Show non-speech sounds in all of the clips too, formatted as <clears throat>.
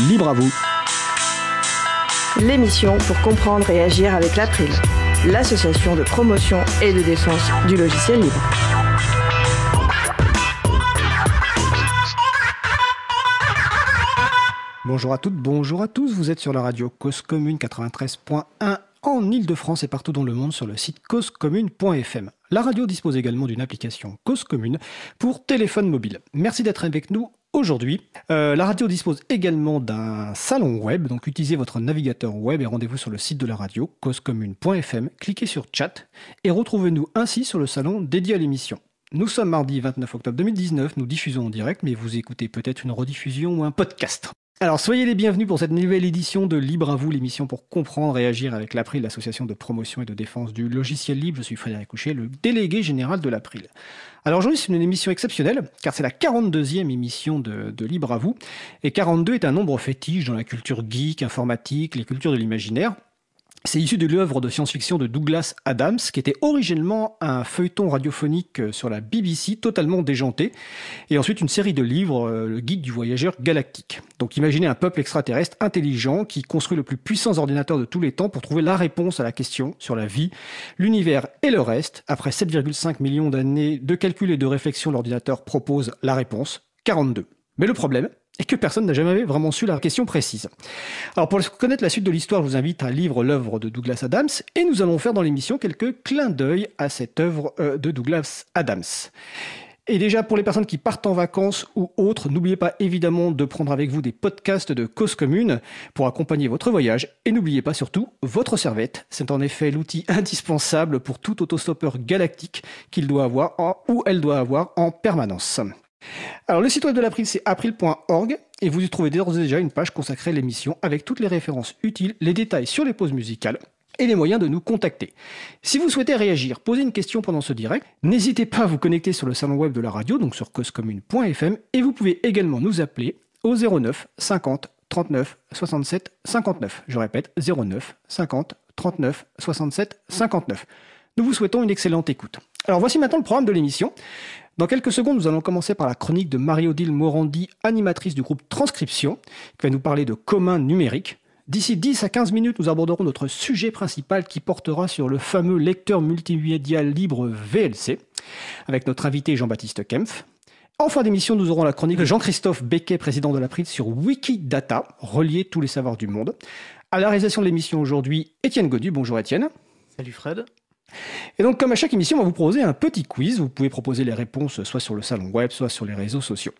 Libre à vous. L'émission pour comprendre et agir avec l'April, l'association de promotion et de défense du logiciel libre. Bonjour à toutes, bonjour à tous. Vous êtes sur la radio Cause Commune 93.1 en Ile-de-France et partout dans le monde sur le site causecommune.fm. La radio dispose également d'une application Cause Commune pour téléphone mobile. Merci d'être avec nous aujourd'hui. Euh, la radio dispose également d'un salon web, donc utilisez votre navigateur web et rendez-vous sur le site de la radio, causecommune.fm, cliquez sur chat et retrouvez-nous ainsi sur le salon dédié à l'émission. Nous sommes mardi 29 octobre 2019, nous diffusons en direct, mais vous écoutez peut-être une rediffusion ou un podcast. Alors soyez les bienvenus pour cette nouvelle édition de Libre à vous, l'émission pour comprendre et agir avec l'April, l'association de promotion et de défense du logiciel libre. Je suis Frédéric Couchet, le délégué général de l'April. Alors aujourd'hui c'est une émission exceptionnelle car c'est la 42e émission de, de, Libre à vous et 42 est un nombre fétiche dans la culture geek, informatique, les cultures de l'imaginaire. C'est issu de l'œuvre de science-fiction de Douglas Adams, qui était originellement un feuilleton radiophonique sur la BBC totalement déjanté, et ensuite une série de livres, euh, le guide du voyageur galactique. Donc imaginez un peuple extraterrestre intelligent qui construit le plus puissant ordinateur de tous les temps pour trouver la réponse à la question sur la vie, l'univers et le reste. Après 7,5 millions d'années de calcul et de réflexion, l'ordinateur propose la réponse, 42. Mais le problème, et que personne n'a jamais vraiment su la question précise. Alors pour connaître la suite de l'histoire, je vous invite à lire l'œuvre de Douglas Adams et nous allons faire dans l'émission quelques clins d'œil à cette œuvre euh, de Douglas Adams. Et déjà, pour les personnes qui partent en vacances ou autres, n'oubliez pas évidemment de prendre avec vous des podcasts de cause commune pour accompagner votre voyage. Et n'oubliez pas surtout votre serviette. C'est en effet l'outil <laughs> indispensable pour tout autostoppeur galactique qu'il doit avoir ou elle doit avoir en permanence. Alors le site web de l'April c'est april.org et vous y trouvez d'ores et déjà une page consacrée à l'émission avec toutes les références utiles, les détails sur les pauses musicales et les moyens de nous contacter. Si vous souhaitez réagir, poser une question pendant ce direct, n'hésitez pas à vous connecter sur le salon web de la radio, donc sur causecommune.fm, et vous pouvez également nous appeler au 09 50 39 67 59. Je répète, 09 50 39 67 59. Nous vous souhaitons une excellente écoute. Alors voici maintenant le programme de l'émission. Dans quelques secondes, nous allons commencer par la chronique de Marie-Odile Morandi, animatrice du groupe Transcription, qui va nous parler de commun numérique. D'ici 10 à 15 minutes, nous aborderons notre sujet principal qui portera sur le fameux lecteur multimédia libre VLC, avec notre invité Jean-Baptiste Kempf. En fin d'émission, nous aurons la chronique de Jean-Christophe Becquet, président de la l'April, sur Wikidata, relier tous les savoirs du monde. À la réalisation de l'émission aujourd'hui, Étienne Godu. Bonjour Étienne. Salut Fred. Et donc, comme à chaque émission, on va vous proposer un petit quiz. Vous pouvez proposer les réponses soit sur le salon web, soit sur les réseaux sociaux.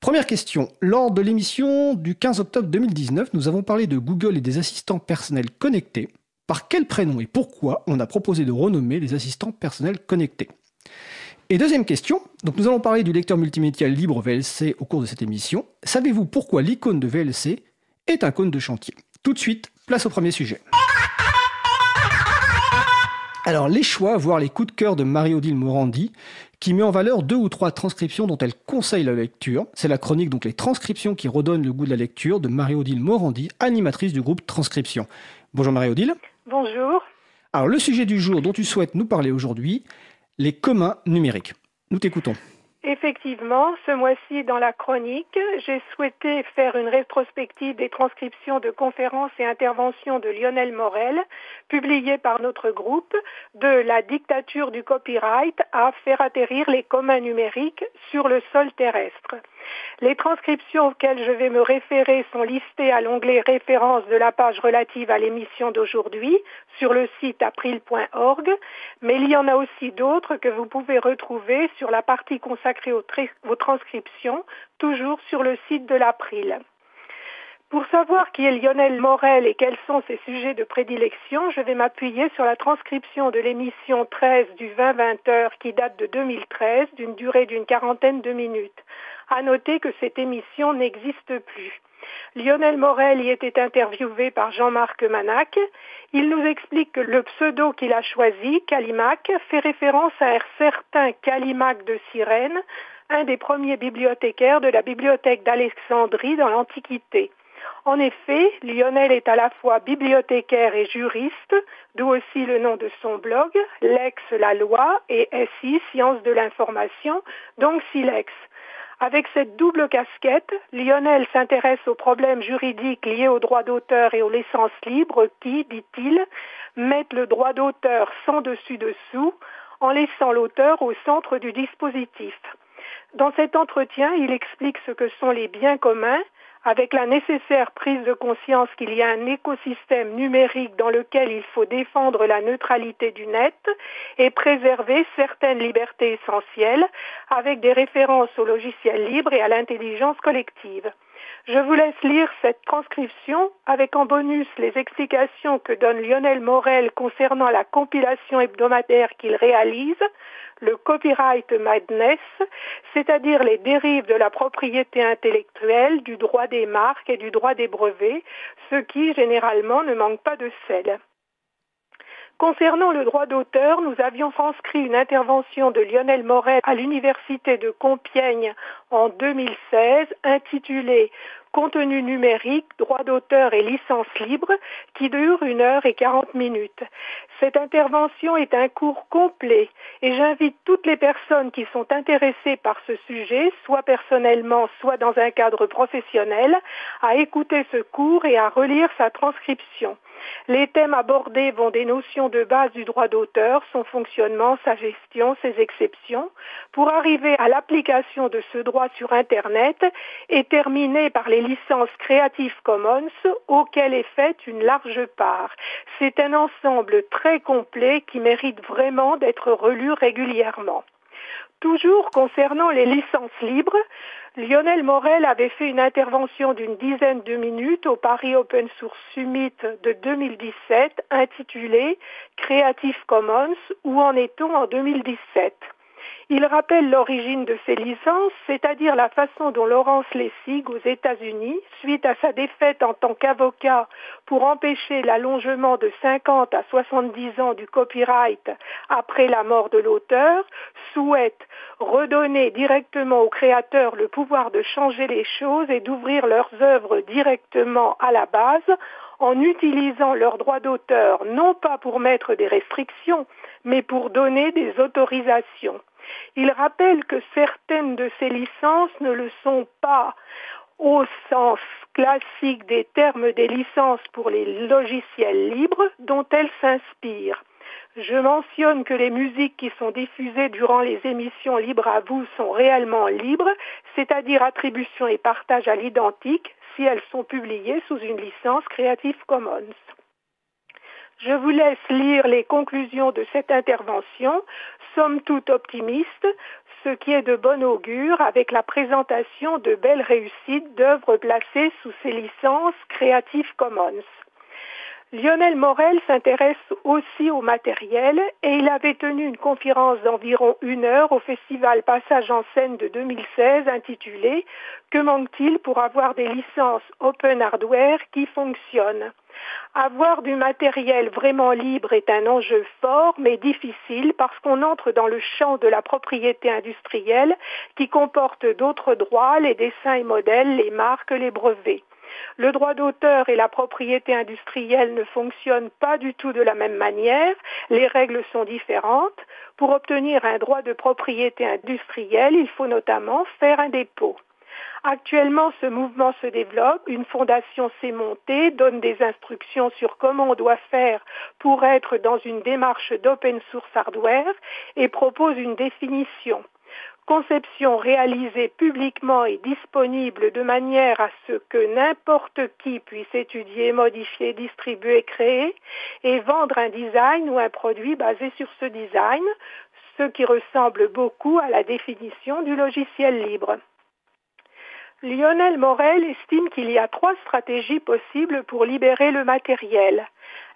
Première question. Lors de l'émission du 15 octobre 2019, nous avons parlé de Google et des assistants personnels connectés. Par quel prénom et pourquoi on a proposé de renommer les assistants personnels connectés? Et deuxième question, donc nous allons parler du lecteur multimédia libre VLC au cours de cette émission. Savez-vous pourquoi l'icône de VLC est un cône de chantier? Tout de suite, place au premier sujet. Alors, les choix, voire les coups de cœur de Marie-Odile Morandi, qui met en valeur deux ou trois transcriptions dont elle conseille la lecture. C'est la chronique, donc les transcriptions qui redonnent le goût de la lecture, de Marie-Odile Morandi, animatrice du groupe Transcription. Bonjour Marie-Odile. Bonjour. Alors, le sujet du jour dont tu souhaites nous parler aujourd'hui, les communs numériques. Nous t'écoutons. Effectivement, ce mois-ci, dans la chronique, j'ai souhaité faire une rétrospective des transcriptions de conférences et interventions de Lionel Morel, publiées par notre groupe, de la dictature du copyright à faire atterrir les communs numériques sur le sol terrestre. Les transcriptions auxquelles je vais me référer sont listées à l'onglet référence de la page relative à l'émission d'aujourd'hui sur le site april.org, mais il y en a aussi d'autres que vous pouvez retrouver sur la partie consacrée aux, transcriptions, toujours sur le site de l'April. Pour savoir qui est Lionel Morel et quels sont ses sujets de prédilection, je vais m'appuyer sur la transcription de l'émission 13 du 20-20 heures qui date de 2013 d'une durée d'une quarantaine de minutes. À noter que cette émission n'existe plus. Lionel Morel y était interviewé par Jean-Marc Manac. Il nous explique que le pseudo qu'il a choisi, Calimac, fait référence à un certain Calimac de Cyrène, un des premiers bibliothécaires de la bibliothèque d'Alexandrie dans l'Antiquité. En effet, Lionel est à la fois bibliothécaire et juriste, d'où aussi le nom de son blog, Lex la loi et SI Sciences de l'information, donc Silex. Avec cette double casquette, Lionel s'intéresse aux problèmes juridiques liés aux droits d'auteur et aux licences libres qui, dit-il, mettent le droit d'auteur sans dessus-dessous en laissant l'auteur au centre du dispositif. Dans cet entretien, il explique ce que sont les biens communs, avec la nécessaire prise de conscience qu'il y a un écosystème numérique dans lequel il faut défendre la neutralité du net et préserver certaines libertés essentielles, avec des références au logiciel libre et à l'intelligence collective. Je vous laisse lire cette transcription avec en bonus les explications que donne Lionel Morel concernant la compilation hebdomadaire qu'il réalise, le copyright madness, c'est-à-dire les dérives de la propriété intellectuelle, du droit des marques et du droit des brevets, ce qui généralement ne manque pas de sel. Concernant le droit d'auteur, nous avions transcrit une intervention de Lionel Morel à l'Université de Compiègne en 2016 intitulée Contenu numérique, droit d'auteur et licence libre qui dure une heure et quarante minutes. Cette intervention est un cours complet et j'invite toutes les personnes qui sont intéressées par ce sujet, soit personnellement, soit dans un cadre professionnel, à écouter ce cours et à relire sa transcription. Les thèmes abordés vont des notions de base du droit d'auteur, son fonctionnement, sa gestion, ses exceptions, pour arriver à l'application de ce droit sur Internet et terminer par les licences Creative Commons auxquelles est faite une large part. C'est un ensemble très complet qui mérite vraiment d'être relu régulièrement. Toujours concernant les licences libres, Lionel Morel avait fait une intervention d'une dizaine de minutes au Paris Open Source Summit de 2017 intitulée Creative Commons, où en est-on en 2017 il rappelle l'origine de ces licences, c'est-à-dire la façon dont Laurence Lessig, aux États-Unis, suite à sa défaite en tant qu'avocat pour empêcher l'allongement de 50 à 70 ans du copyright après la mort de l'auteur, souhaite redonner directement aux créateurs le pouvoir de changer les choses et d'ouvrir leurs œuvres directement à la base en utilisant leurs droits d'auteur non pas pour mettre des restrictions, mais pour donner des autorisations. Il rappelle que certaines de ces licences ne le sont pas au sens classique des termes des licences pour les logiciels libres dont elles s'inspirent. Je mentionne que les musiques qui sont diffusées durant les émissions Libre à vous sont réellement libres, c'est-à-dire attribution et partage à l'identique si elles sont publiées sous une licence Creative Commons. Je vous laisse lire les conclusions de cette intervention, somme toute optimiste, ce qui est de bon augure avec la présentation de belles réussites d'œuvres placées sous ces licences Creative Commons. Lionel Morel s'intéresse aussi au matériel et il avait tenu une conférence d'environ une heure au festival Passage en scène de 2016 intitulée Que manque-t-il pour avoir des licences open hardware qui fonctionnent? Avoir du matériel vraiment libre est un enjeu fort mais difficile parce qu'on entre dans le champ de la propriété industrielle qui comporte d'autres droits, les dessins et modèles, les marques, les brevets. Le droit d'auteur et la propriété industrielle ne fonctionnent pas du tout de la même manière, les règles sont différentes. Pour obtenir un droit de propriété industrielle, il faut notamment faire un dépôt. Actuellement, ce mouvement se développe, une fondation s'est montée, donne des instructions sur comment on doit faire pour être dans une démarche d'open source hardware et propose une définition conception réalisée publiquement et disponible de manière à ce que n'importe qui puisse étudier, modifier, distribuer, créer et vendre un design ou un produit basé sur ce design, ce qui ressemble beaucoup à la définition du logiciel libre. Lionel Morel estime qu'il y a trois stratégies possibles pour libérer le matériel.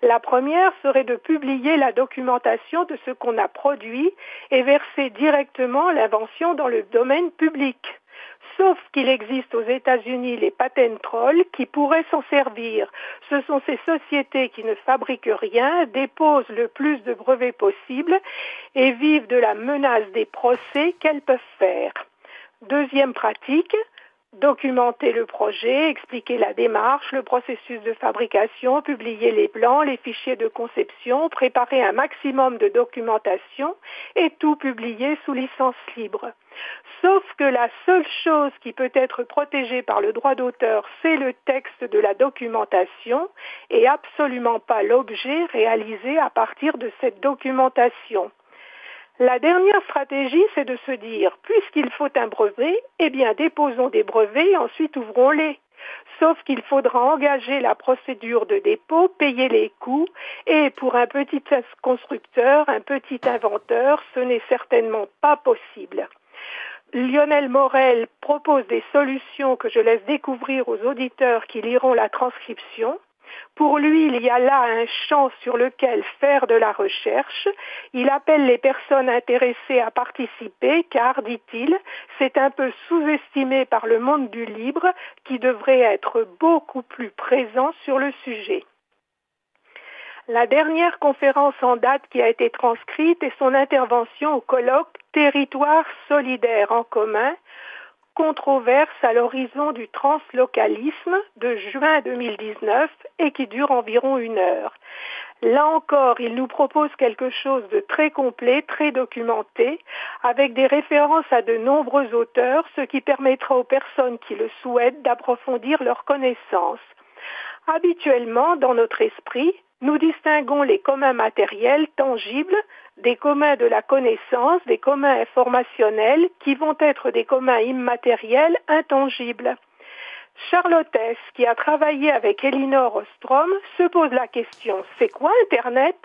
La première serait de publier la documentation de ce qu'on a produit et verser directement l'invention dans le domaine public. Sauf qu'il existe aux États-Unis les patent trolls qui pourraient s'en servir. Ce sont ces sociétés qui ne fabriquent rien, déposent le plus de brevets possible et vivent de la menace des procès qu'elles peuvent faire. Deuxième pratique, documenter le projet, expliquer la démarche, le processus de fabrication, publier les plans, les fichiers de conception, préparer un maximum de documentation et tout publier sous licence libre. Sauf que la seule chose qui peut être protégée par le droit d'auteur, c'est le texte de la documentation et absolument pas l'objet réalisé à partir de cette documentation. La dernière stratégie, c'est de se dire, puisqu'il faut un brevet, eh bien déposons des brevets et ensuite ouvrons-les. Sauf qu'il faudra engager la procédure de dépôt, payer les coûts, et pour un petit constructeur, un petit inventeur, ce n'est certainement pas possible. Lionel Morel propose des solutions que je laisse découvrir aux auditeurs qui liront la transcription. Pour lui, il y a là un champ sur lequel faire de la recherche. Il appelle les personnes intéressées à participer car, dit-il, c'est un peu sous-estimé par le monde du libre qui devrait être beaucoup plus présent sur le sujet. La dernière conférence en date qui a été transcrite est son intervention au colloque Territoire solidaire en commun, controverse à l'horizon du translocalisme de juin 2019 et qui dure environ une heure. Là encore, il nous propose quelque chose de très complet, très documenté, avec des références à de nombreux auteurs, ce qui permettra aux personnes qui le souhaitent d'approfondir leurs connaissances. Habituellement, dans notre esprit, nous distinguons les communs matériels tangibles des communs de la connaissance, des communs informationnels qui vont être des communs immatériels intangibles. Charlotte qui a travaillé avec Elinor Ostrom, se pose la question, c'est quoi Internet?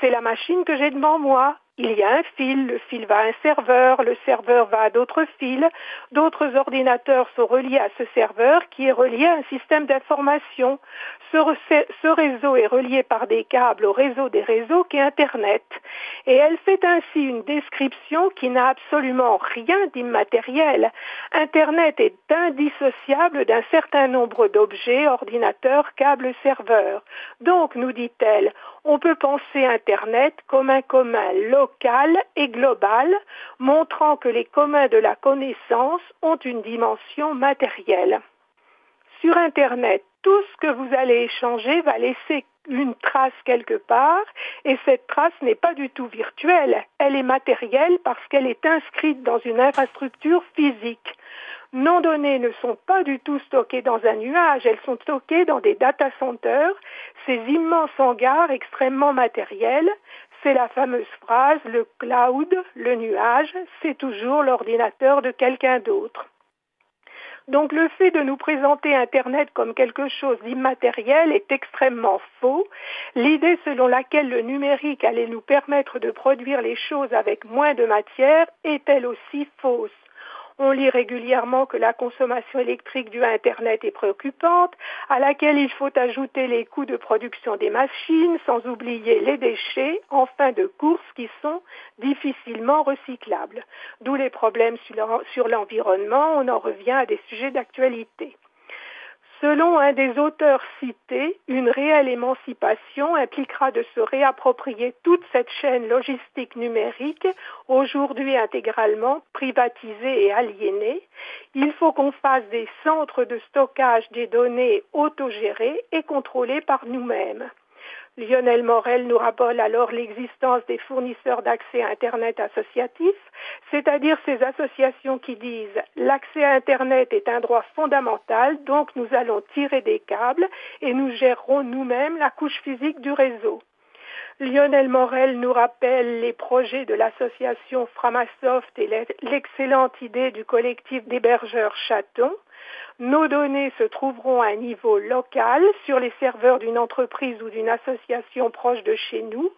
C'est la machine que j'ai devant moi il y a un fil, le fil va à un serveur, le serveur va à d'autres fils, d'autres ordinateurs sont reliés à ce serveur qui est relié à un système d'information. Ce, réseau est relié par des câbles au réseau des réseaux qui est Internet. Et elle fait ainsi une description qui n'a absolument rien d'immatériel. Internet est indissociable d'un certain nombre d'objets, ordinateurs, câbles, serveurs. Donc, nous dit-elle, on peut penser Internet comme un commun local et global, montrant que les communs de la connaissance ont une dimension matérielle. Sur Internet, tout ce que vous allez échanger va laisser une trace quelque part et cette trace n'est pas du tout virtuelle, elle est matérielle parce qu'elle est inscrite dans une infrastructure physique non données ne sont pas du tout stockées dans un nuage, elles sont stockées dans des data centers, ces immenses hangars extrêmement matériels. C'est la fameuse phrase, le cloud, le nuage, c'est toujours l'ordinateur de quelqu'un d'autre. Donc le fait de nous présenter Internet comme quelque chose d'immatériel est extrêmement faux. L'idée selon laquelle le numérique allait nous permettre de produire les choses avec moins de matière est elle aussi fausse. On lit régulièrement que la consommation électrique due à Internet est préoccupante, à laquelle il faut ajouter les coûts de production des machines, sans oublier les déchets en fin de course qui sont difficilement recyclables. D'où les problèmes sur l'environnement, on en revient à des sujets d'actualité. Selon un des auteurs cités, une réelle émancipation impliquera de se réapproprier toute cette chaîne logistique numérique, aujourd'hui intégralement privatisée et aliénée. Il faut qu'on fasse des centres de stockage des données autogérés et contrôlés par nous-mêmes. Lionel Morel nous rappelle alors l'existence des fournisseurs d'accès à Internet associatifs, c'est-à-dire ces associations qui disent l'accès à Internet est un droit fondamental, donc nous allons tirer des câbles et nous gérerons nous-mêmes la couche physique du réseau. Lionel Morel nous rappelle les projets de l'association Framasoft et l'excellente idée du collectif d'hébergeurs Chaton. Nos données se trouveront à un niveau local sur les serveurs d'une entreprise ou d'une association proche de chez nous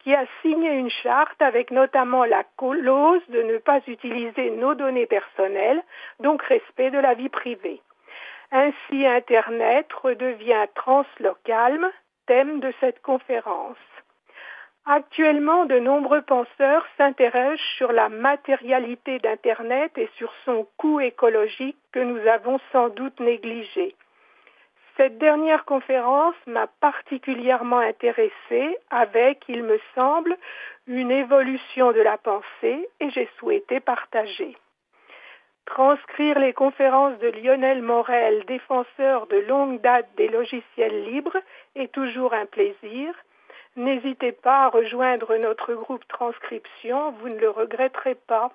qui a signé une charte avec notamment la clause de ne pas utiliser nos données personnelles, donc respect de la vie privée. Ainsi, Internet redevient translocal, thème de cette conférence. Actuellement, de nombreux penseurs s'interrogent sur la matérialité d'Internet et sur son coût écologique que nous avons sans doute négligé. Cette dernière conférence m'a particulièrement intéressée avec, il me semble, une évolution de la pensée et j'ai souhaité partager. Transcrire les conférences de Lionel Morel, défenseur de longue date des logiciels libres, est toujours un plaisir N'hésitez pas à rejoindre notre groupe transcription, vous ne le regretterez pas.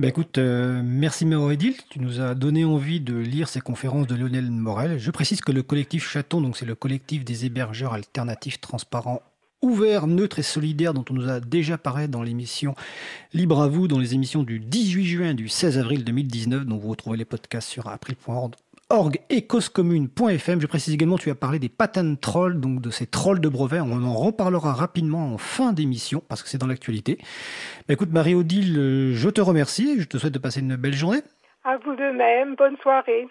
Bah écoute, euh, merci Méroédil, tu nous as donné envie de lire ces conférences de Lionel Morel. Je précise que le collectif Chaton, donc c'est le collectif des hébergeurs alternatifs transparents ouvert, neutre et solidaire dont on nous a déjà parlé dans l'émission Libre à vous, dans les émissions du 18 juin et du 16 avril 2019, dont vous retrouvez les podcasts sur april.org et causecommune.fm. Je précise également, tu as parlé des patents trolls, donc de ces trolls de brevets. On en reparlera rapidement en fin d'émission parce que c'est dans l'actualité. Bah, écoute, Marie-Odile, je te remercie et je te souhaite de passer une belle journée. À vous de même. Bonne soirée.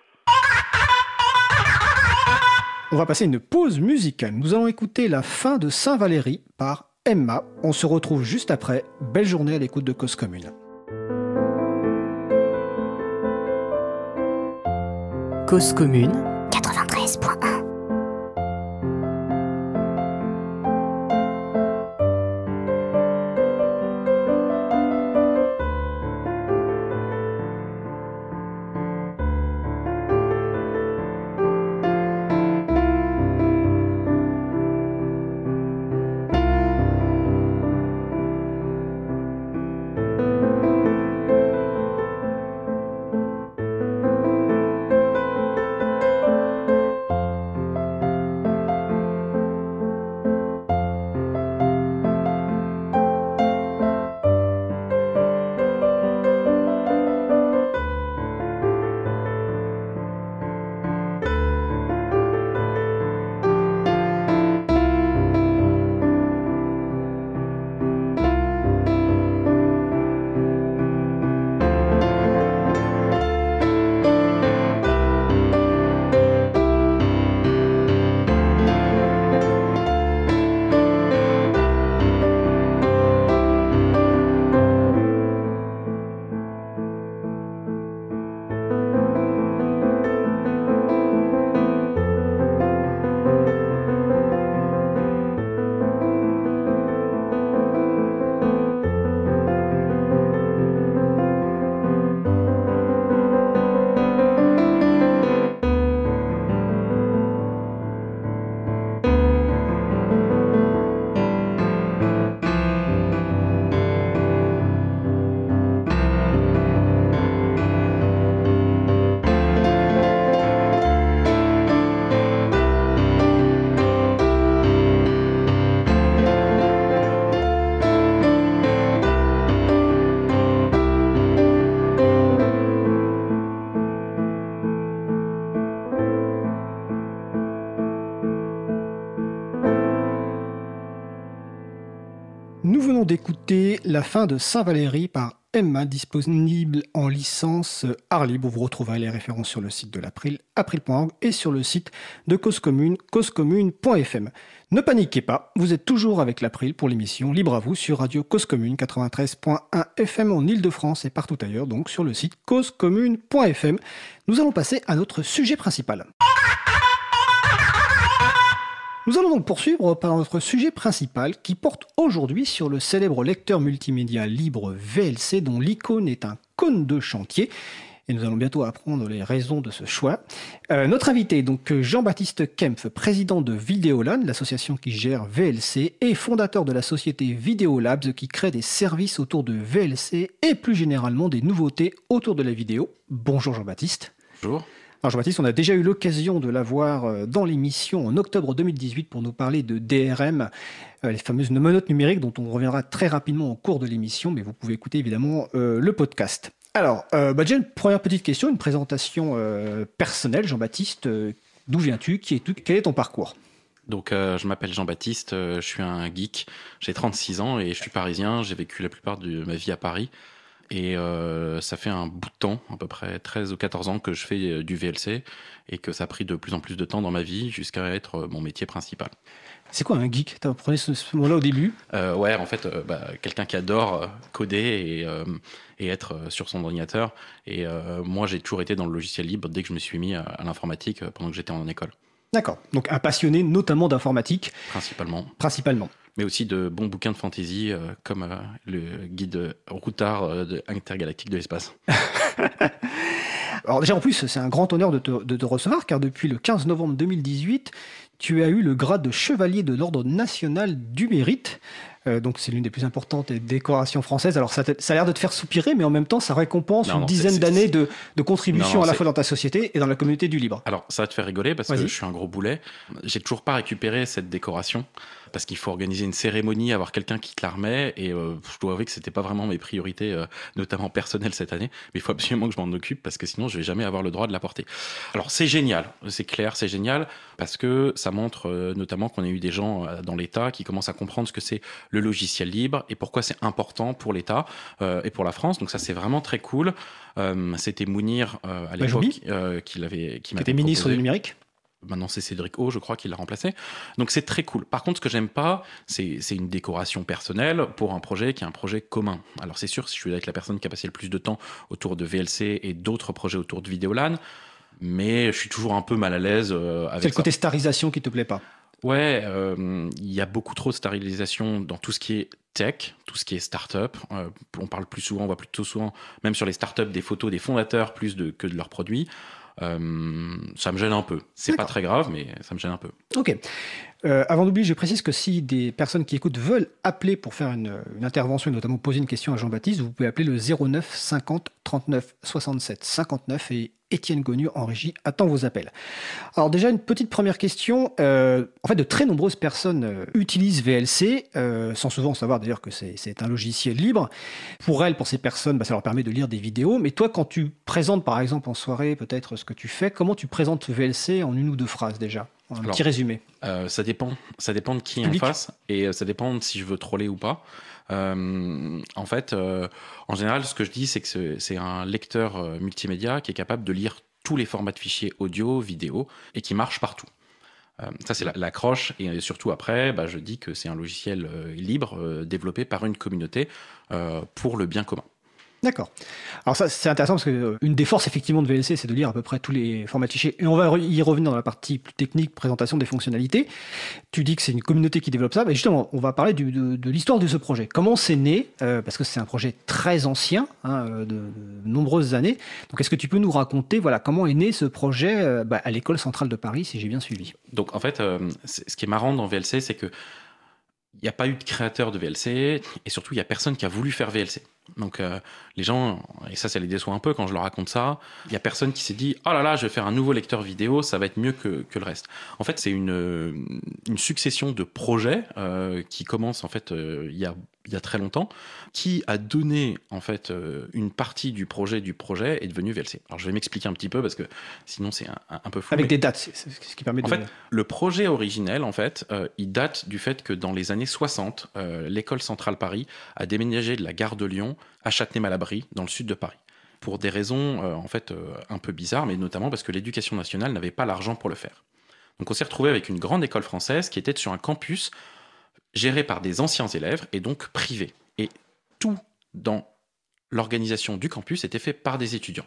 On va passer une pause musicale. Nous allons écouter la fin de Saint-Valéry par Emma. On se retrouve juste après. Belle journée à l'écoute de Cause Commune. Cause Commune. 93.1 d'écouter La fin de Saint-Valéry par Emma, disponible en licence art libre. Vous retrouverez les références sur le site de l'April, april.org et sur le site de Cause Commune, causecommune.fm. Ne paniquez pas, vous êtes toujours avec l'April pour l'émission Libre à vous sur Radio Cause Commune 93.1 FM en Ile-de-France et partout ailleurs, donc sur le site causecommune.fm. Nous allons passer à notre sujet principal. Nous allons donc poursuivre par notre sujet principal qui porte aujourd'hui sur le célèbre lecteur multimédia libre VLC dont l'icône est un cône de chantier. Et nous allons bientôt apprendre les raisons de ce choix. Euh, notre invité est donc Jean-Baptiste Kempf, président de Videoland, l'association qui gère VLC, et fondateur de la société Videolabs qui crée des services autour de VLC et plus généralement des nouveautés autour de la vidéo. Bonjour Jean-Baptiste. Bonjour. Alors Jean-Baptiste, on a déjà eu l'occasion de l'avoir euh, dans l'émission en octobre 2018 pour nous parler de DRM, euh, les fameuses monotes numériques dont on reviendra très rapidement au cours de l'émission, mais vous pouvez écouter évidemment euh, le podcast. Alors, bah déjà une première petite question, une présentation personnelle, Jean-Baptiste. D'où viens-tu Quel est ton parcours? Donc, je m'appelle Jean-Baptiste, je suis un geek, j'ai 36 ans et je suis parisien. J'ai vécu la plupart de ma vie à Paris. Et euh, ça fait un bout de temps, à peu près 13 ou 14 ans, que je fais euh, du VLC et que ça a pris de plus en plus de temps dans ma vie jusqu'à être euh, mon métier principal. C'est quoi un geek? Tu appris ce, ce mot-là au début? Euh, Ouais, en fait, bah, quelqu'un qui adore coder et, et, être sur son ordinateur. Et moi, j'ai toujours été dans le logiciel libre dès que je me suis mis à, à l'informatique pendant que j'étais en école. D'accord. Donc un passionné notamment d'informatique. Principalement. Principalement mais aussi de bons bouquins de fantasy euh, comme euh, le guide routard euh, de intergalactique de l'espace. <laughs> Alors déjà en plus, c'est un grand honneur de te, de te, recevoir car depuis le 15 novembre 2018, tu as eu le grade de chevalier de l'ordre national du mérite. Euh, donc c'est l'une des plus importantes décorations françaises. Alors ça, ça a l'air de te faire soupirer, mais en même temps ça récompense une dizaine d'années de, de, contribution à la fois dans ta société et dans la communauté du libre. Alors ça va te faire rigoler parce que je suis un gros boulet. J'ai toujours pas récupéré cette décoration parce qu'il faut organiser une cérémonie, avoir quelqu'un qui te la remet. Et euh, je dois avouer que c'était pas vraiment mes priorités, euh, notamment personnelles cette année. Mais il faut absolument que je m'en occupe parce que sinon je vais jamais avoir le droit de la porter. Alors c'est génial, c'est clair, c'est génial parce que ça montre euh, notamment qu'on a eu des gens dans l'État qui commencent à comprendre ce que c'est le logiciel libre et pourquoi c'est important pour l'État et pour la France. Donc ça c'est vraiment très cool. c'était Mounir à bah, l'époque qui l'avait, qui, qui était ministre du numérique. Maintenant, c'est Cédric O, je crois, qui l'a remplacé. Donc, c'est très cool. Par contre, ce que j'aime pas, c'est une décoration personnelle pour un projet qui est un projet commun. Alors, c'est sûr, si je suis avec la personne qui a passé le plus de temps autour de VLC et d'autres projets autour de Vidéolan, mais je suis toujours un peu mal à l'aise euh, avec C'est le côté starisation qui te plaît pas? Ouais, euh, il y a beaucoup trop de stérilisation dans tout ce qui est tech, tout ce qui est start-up. Euh, on parle plus souvent, on voit plutôt souvent, même sur les start-up, des photos des fondateurs plus de, que de leurs produits. Euh, ça me gêne un peu. C'est pas très grave, mais ça me gêne un peu. Ok. Euh, avant d'oublier, je précise que si des personnes qui écoutent veulent appeler pour faire une, intervention et notamment poser une question à Jean-Baptiste, vous pouvez appeler le 09 50 39 67 59 et Étienne Gonu en régie attend vos appels. Alors déjà une petite première question. Euh, en fait, de très nombreuses personnes euh, utilisent VLC, sans souvent savoir d'ailleurs que c'est un logiciel libre. Pour elles, pour ces personnes, bah, ça leur permet de lire des vidéos. Mais toi, quand tu présentes par exemple en soirée peut-être ce que tu fais, comment tu présentes VLC en une ou deux phrases déjà? Un petit résumé. ça dépend. Ça dépend de qui en face et ça dépend de si je veux troller ou pas. Euh, en fait, euh, en général, ce que je dis, c'est que c'est un lecteur euh, multimédia qui est capable de lire tous les formats de fichiers audio, vidéo, et qui marche partout. ça, c'est l'accroche. et surtout, après, bah, je dis que c'est un logiciel libre développé par une communauté pour le bien commun. D'accord. Alors ça c'est intéressant parce que euh, une des forces effectivement de VLC c'est de lire à peu près tous les formats fichiers et on va y revenir dans la partie plus technique, présentation des fonctionnalités. Tu dis que c'est une communauté qui développe ça, mais justement on va parler de, l'histoire de ce projet. Comment c'est né euh, Parce que c'est un projet très ancien, hein, euh, de, nombreuses années. Donc est-ce que tu peux nous raconter voilà comment est né ce projet bah, à l'école centrale de Paris si j'ai bien suivi? Donc en fait ce qui est marrant dans VLC c'est que il n'y a pas eu de créateur de VLC et surtout il n'y a personne qui a voulu faire VLC. Donc euh, les gens, et ça ça les déçoit un peu quand je leur raconte ça, il y a personne qui s'est dit oh là là je vais faire un nouveau lecteur vidéo, ça va être mieux que, que le reste. En fait c'est une, une succession de projets euh, qui commencent en fait euh, il y a il y a très longtemps, qui a donné en fait euh, une partie du projet du projet est devenu VLC. Alors je vais m'expliquer un petit peu parce que sinon c'est un, peu flou. Avec des dates, c'est ce qui permet de. En fait, le projet originel en fait, euh, il date du fait que dans les années 60, euh, l'école centrale Paris a déménagé de la gare de Lyon à Châtenay-Malabry dans le sud de Paris pour des raisons en fait un peu bizarres, mais notamment parce que l'éducation nationale n'avait pas l'argent pour le faire. Donc on s'est retrouvé avec une grande école française qui était sur un campus géré par des anciens élèves et donc privé. Et tout dans l'organisation du campus était fait par des étudiants.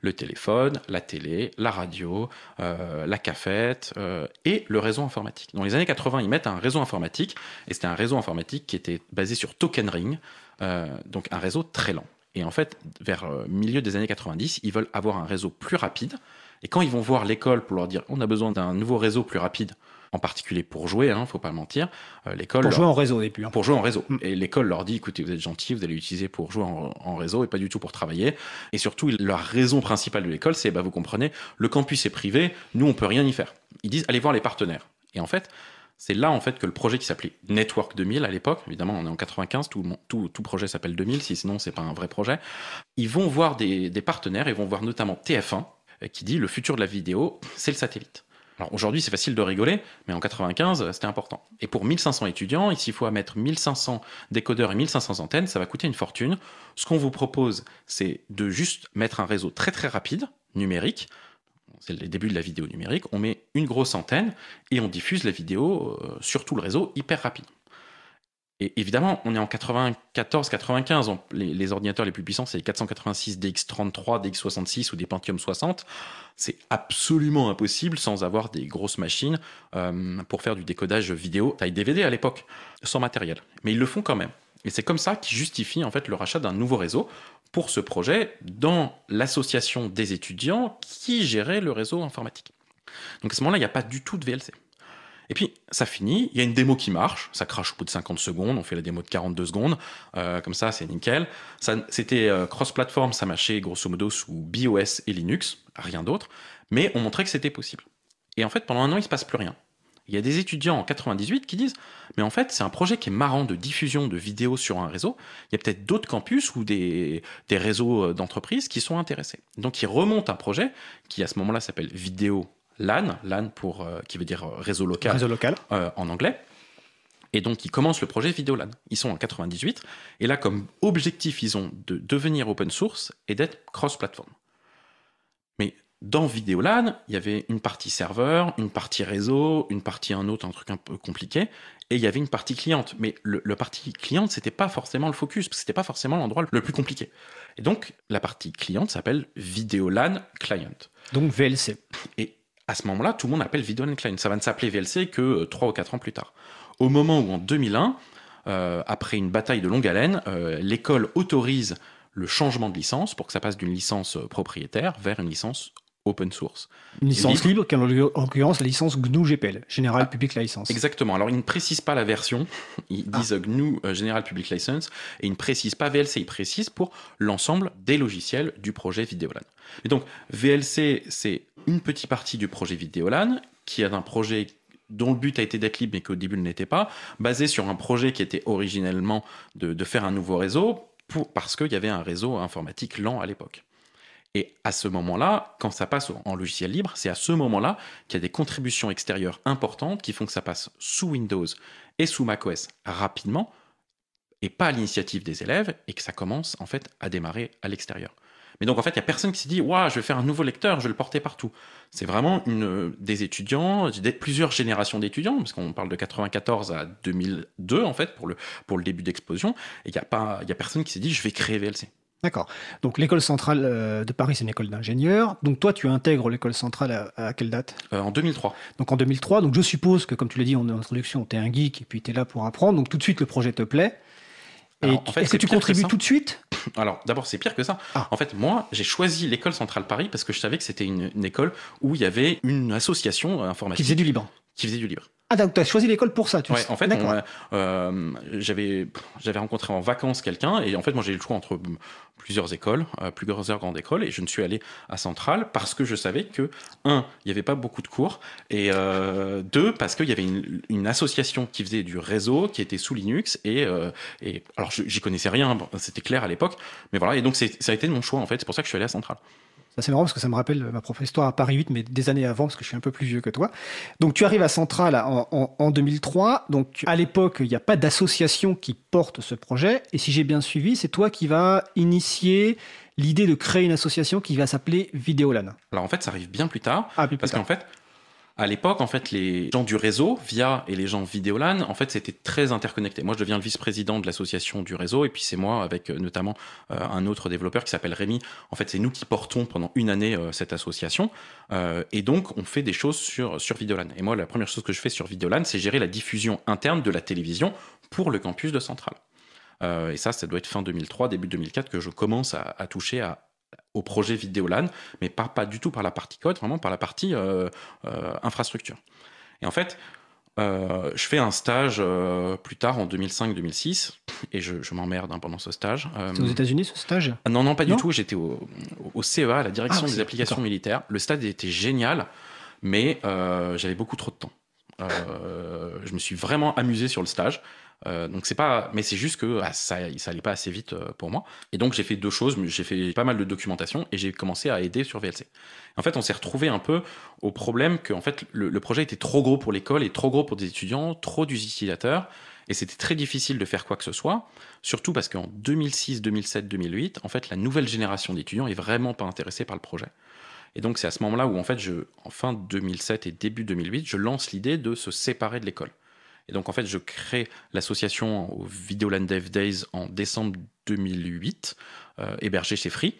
Le téléphone, la télé, la radio, euh, la cafette euh, et le réseau informatique. Dans les années 80, ils mettent un réseau informatique, et c'était un réseau informatique qui était basé sur Token Ring, euh, donc un réseau très lent. Et en fait, vers le milieu des années 90, ils veulent avoir un réseau plus rapide. Et quand ils vont voir l'école pour leur dire on a besoin d'un nouveau réseau plus rapide, en particulier pour jouer, hein, faut pas mentir. Euh, l'école pour jouer en réseau puis. Hein. Pour jouer en réseau. Et l'école leur dit, écoutez, vous êtes gentil, vous allez l'utiliser pour jouer en, réseau et pas du tout pour travailler. Et surtout, leur raison principale de l'école, c'est, bah, vous comprenez, le campus est privé, nous on peut rien y faire. Ils disent, allez voir les partenaires. Et en fait, c'est là en fait que le projet qui s'appelait Network 2000 à l'époque, évidemment on est en 95, tout, tout, tout projet s'appelle 2000, si sinon c'est pas un vrai projet. Ils vont voir des, des partenaires, ils vont voir notamment TF1 qui dit le futur de la vidéo, c'est le satellite. Alors aujourd'hui, c'est facile de rigoler, mais en 95, c'était important. Et pour 1500 étudiants, ici, il faut mettre 1500 décodeurs et 1500 antennes, ça va coûter une fortune. Ce qu'on vous propose, c'est de juste mettre un réseau très très rapide, numérique. C'est le début de la vidéo numérique. On met une grosse antenne et on diffuse la vidéo euh, sur tout le réseau hyper rapide. Et évidemment, on est en 94-95. Les, ordinateurs les plus puissants, c'est les 486 DX33, DX66 ou des Pentium 60. C'est absolument impossible sans avoir des grosses machines euh, pour faire du décodage vidéo taille DVD à l'époque, sans matériel. Mais ils le font quand même. Et c'est comme ça qu'ils justifient en fait le rachat d'un nouveau réseau pour ce projet dans l'association des étudiants qui gérait le réseau informatique. Donc à ce moment-là, il n'y a pas du tout de VLC. Et puis, ça finit, il y a une démo qui marche, ça crache au bout de 50 secondes, on fait la démo de 42 secondes, euh, comme ça, c'est nickel. C'était euh, cross-platform, ça marchait grosso modo sous BOS et Linux, rien d'autre, mais on montrait que c'était possible. Et en fait, pendant un an, il se passe plus rien. Il y a des étudiants en 98 qui disent Mais en fait, c'est un projet qui est marrant de diffusion de vidéos sur un réseau. Il y a peut-être d'autres campus ou des, des réseaux euh, d'entreprises qui sont intéressés. Donc, ils remontent un projet qui, à ce moment-là, s'appelle Vidéo LAN, LAN pour, euh, qui veut dire euh, réseau local, Réseau local. euh, en anglais. Et donc, ils commencent le projet Vidéolan. Ils sont en 98. Et là, comme objectif, ils ont de devenir open source et d'être cross-platform. Mais dans Vidéolan, il y avait une partie serveur, une partie réseau, une partie un autre, un truc un peu compliqué. Et il y avait une partie cliente. Mais le, le partie cliente, c'était pas forcément le focus, parce que c'était pas forcément l'endroit le plus compliqué. Et donc, la partie cliente s'appelle Vidéolan Client. Donc VLC. Et à ce moment-là, tout le monde appelle Vidéolan Client. Ça va ne s'appeler VLC que 3 ou 4 ans plus tard. Au moment où, en 2001, euh, après une bataille de longue haleine, euh, l'école autorise le changement de licence pour que ça passe d'une licence euh, propriétaire vers une licence open source. Une licence libre, qui est en l'occurrence la licence GNU GPL, General Ah, Public License. Exactement. Alors, ils ne précisent pas la version. <laughs> Ils disent GNU euh, General Public License et ils ne précisent pas VLC. Ils précisent pour l'ensemble des logiciels du projet Vidéolan. Et donc, VLC, c'est une petite partie du projet Vidéolan qui est un projet dont le but a été d'être libre mais qu'au début ne l'était pas, basé sur un projet qui était originellement de, de faire un nouveau réseau pour, parce qu'il y avait un réseau informatique lent à l'époque. Et à ce moment-là, quand ça passe en logiciel libre, c'est à ce moment-là qu'il y a des contributions extérieures importantes qui font que ça passe sous Windows et sous macOS rapidement, et pas à l'initiative des élèves, et que ça commence en fait à démarrer à l'extérieur. Mais donc en fait, il n'y a personne qui s'est dit Waouh, je vais faire un nouveau lecteur, je vais le porter partout. C'est vraiment une, des étudiants, des, plusieurs générations d'étudiants, parce qu'on parle de 94 à 2002 en fait pour le, début d'explosion, et il n'y a, a personne qui s'est dit Je vais créer VLC. D'accord. Donc l'école centrale euh, de Paris, c'est une école d'ingénieurs. Donc toi, tu intègres l'école centrale à, à quelle date? Euh, en 2003. Donc en 2003. Donc je suppose que, comme tu l'as dit en introduction, tu es un geek et puis tu es là pour apprendre. Donc tout de suite, le projet te plaît. Et en fait, est-ce que tu que contribues tout de suite? <clears throat> Alors, d'abord, c'est pire que ça. Ah. En fait, moi, j'ai choisi l'école centrale Paris parce que je savais que c'était une, une école où il y avait une association euh, qui informatique faisait du libre qui faisait du libre. Ah, donc tu as choisi l'école pour ça tu Ouais, sais. en fait, on, euh, j'avais rencontré en vacances quelqu'un et en fait, moi, j'ai eu le choix entre plusieurs écoles, euh, plusieurs grandes écoles, et je ne suis allé à Centrale parce que je savais que un, il n'y avait pas beaucoup de cours, et euh, deux, parce qu'il y avait une, une association qui faisait du réseau, qui était sous Linux, et, euh, et alors j'y connaissais rien, c'était clair à l'époque, mais voilà, et donc ça a été mon choix en fait, c'est pour ça que je suis allé à Centrale. Ça, c'est marrant parce que ça me rappelle ma propre histoire à Paris 8, mais des années avant, parce que je suis un peu plus vieux que toi. Donc, tu arrives à Centrale en, en- en 2003. Donc, à l'époque, il n'y a pas d'association qui porte ce projet. Et si j'ai bien suivi, c'est toi qui vas initier l'idée de créer une association qui va s'appeler Vidéolan. Alors en fait, ça arrive bien plus tard, Ah, plus Parce qu'en fait, à l'époque, en fait, les gens du réseau, Via et les gens Vidéolan, en fait, c'était très interconnecté. Moi, je deviens le vice-président de l'association du réseau, et puis c'est moi, avec euh, notamment euh, un autre développeur qui s'appelle Rémi. En fait, c'est nous qui portons pendant une année euh, cette association. Et donc, on fait des choses sur, sur Vidéolan. Et moi, la première chose que je fais sur Vidéolan, c'est gérer la diffusion interne de la télévision pour le campus de Centrale. Et ça, ça doit être fin 2003, début 2004 que je commence à, à toucher à, au projet Vidéolan, mais pas, pas du tout par la partie code, vraiment par la partie euh, euh, infrastructure. Et en fait, euh, je fais un stage plus tard en 2005-2006 et je, je m'emmerde hein, pendant ce stage. Aux États-Unis ce stage? Ah non, non, pas Non? du tout. J'étais au, au CEA, à la direction Ah, des applications militaires. Le stade était génial, mais j'avais beaucoup trop de temps. Je me suis vraiment amusé sur le stage. Euh, donc c'est pas, mais c'est juste que ah, ça, ça allait pas assez vite euh, pour moi. Et donc j'ai fait deux choses. J'ai fait pas mal de documentation et j'ai commencé à aider sur VLC. En fait, on s'est retrouvé un peu au problème que en fait le, le projet était trop gros pour l'école et trop gros pour des étudiants, trop d'utilisateurs. Et c'était très difficile de faire quoi que ce soit, surtout parce qu'en 2006, 2007, 2008, en fait, la nouvelle génération d'étudiants est vraiment pas intéressée par le projet. Et donc, c'est à ce moment-là où, en fait, je, en fin 2007 et début 2008, je lance l'idée de se séparer de l'école. Et donc, en fait, je crée l'association au Videoland Dev Days en décembre 2008, euh, hébergée chez Free.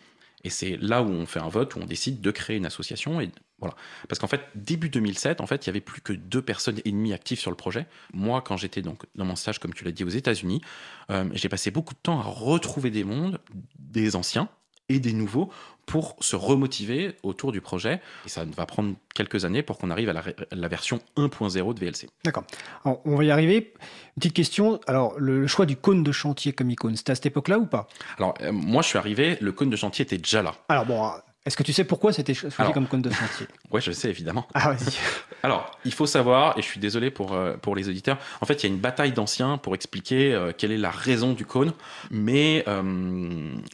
Et c'est là où on fait un vote, où on décide de créer une association. Et voilà. Parce qu'en fait, début 2007, en fait, il y avait plus que deux personnes et demie actives sur le projet. Moi, quand j'étais donc dans mon stage, comme tu l'as dit, aux États-Unis, euh, j'ai passé beaucoup de temps à retrouver des mondes, des anciens et des nouveaux pour se remotiver autour du projet. Et ça va prendre quelques années pour qu'on arrive à la, version 1.0 de VLC. D'accord. On va y arriver. Une petite question. Alors, le choix du cône de chantier comme icône, c'était à cette époque-là ou pas? Alors, euh, moi, je suis arrivé, le cône de chantier était déjà là. Alors, bon, est-ce que tu sais pourquoi c'était choisi comme cône de chantier? <laughs> Oui, je sais évidemment. Ah, vas-y. <laughs> Alors, il faut savoir, et je suis désolé pour, euh, pour les auditeurs, en fait, il y a une bataille d'anciens pour expliquer euh, quelle est la raison du cône. Mais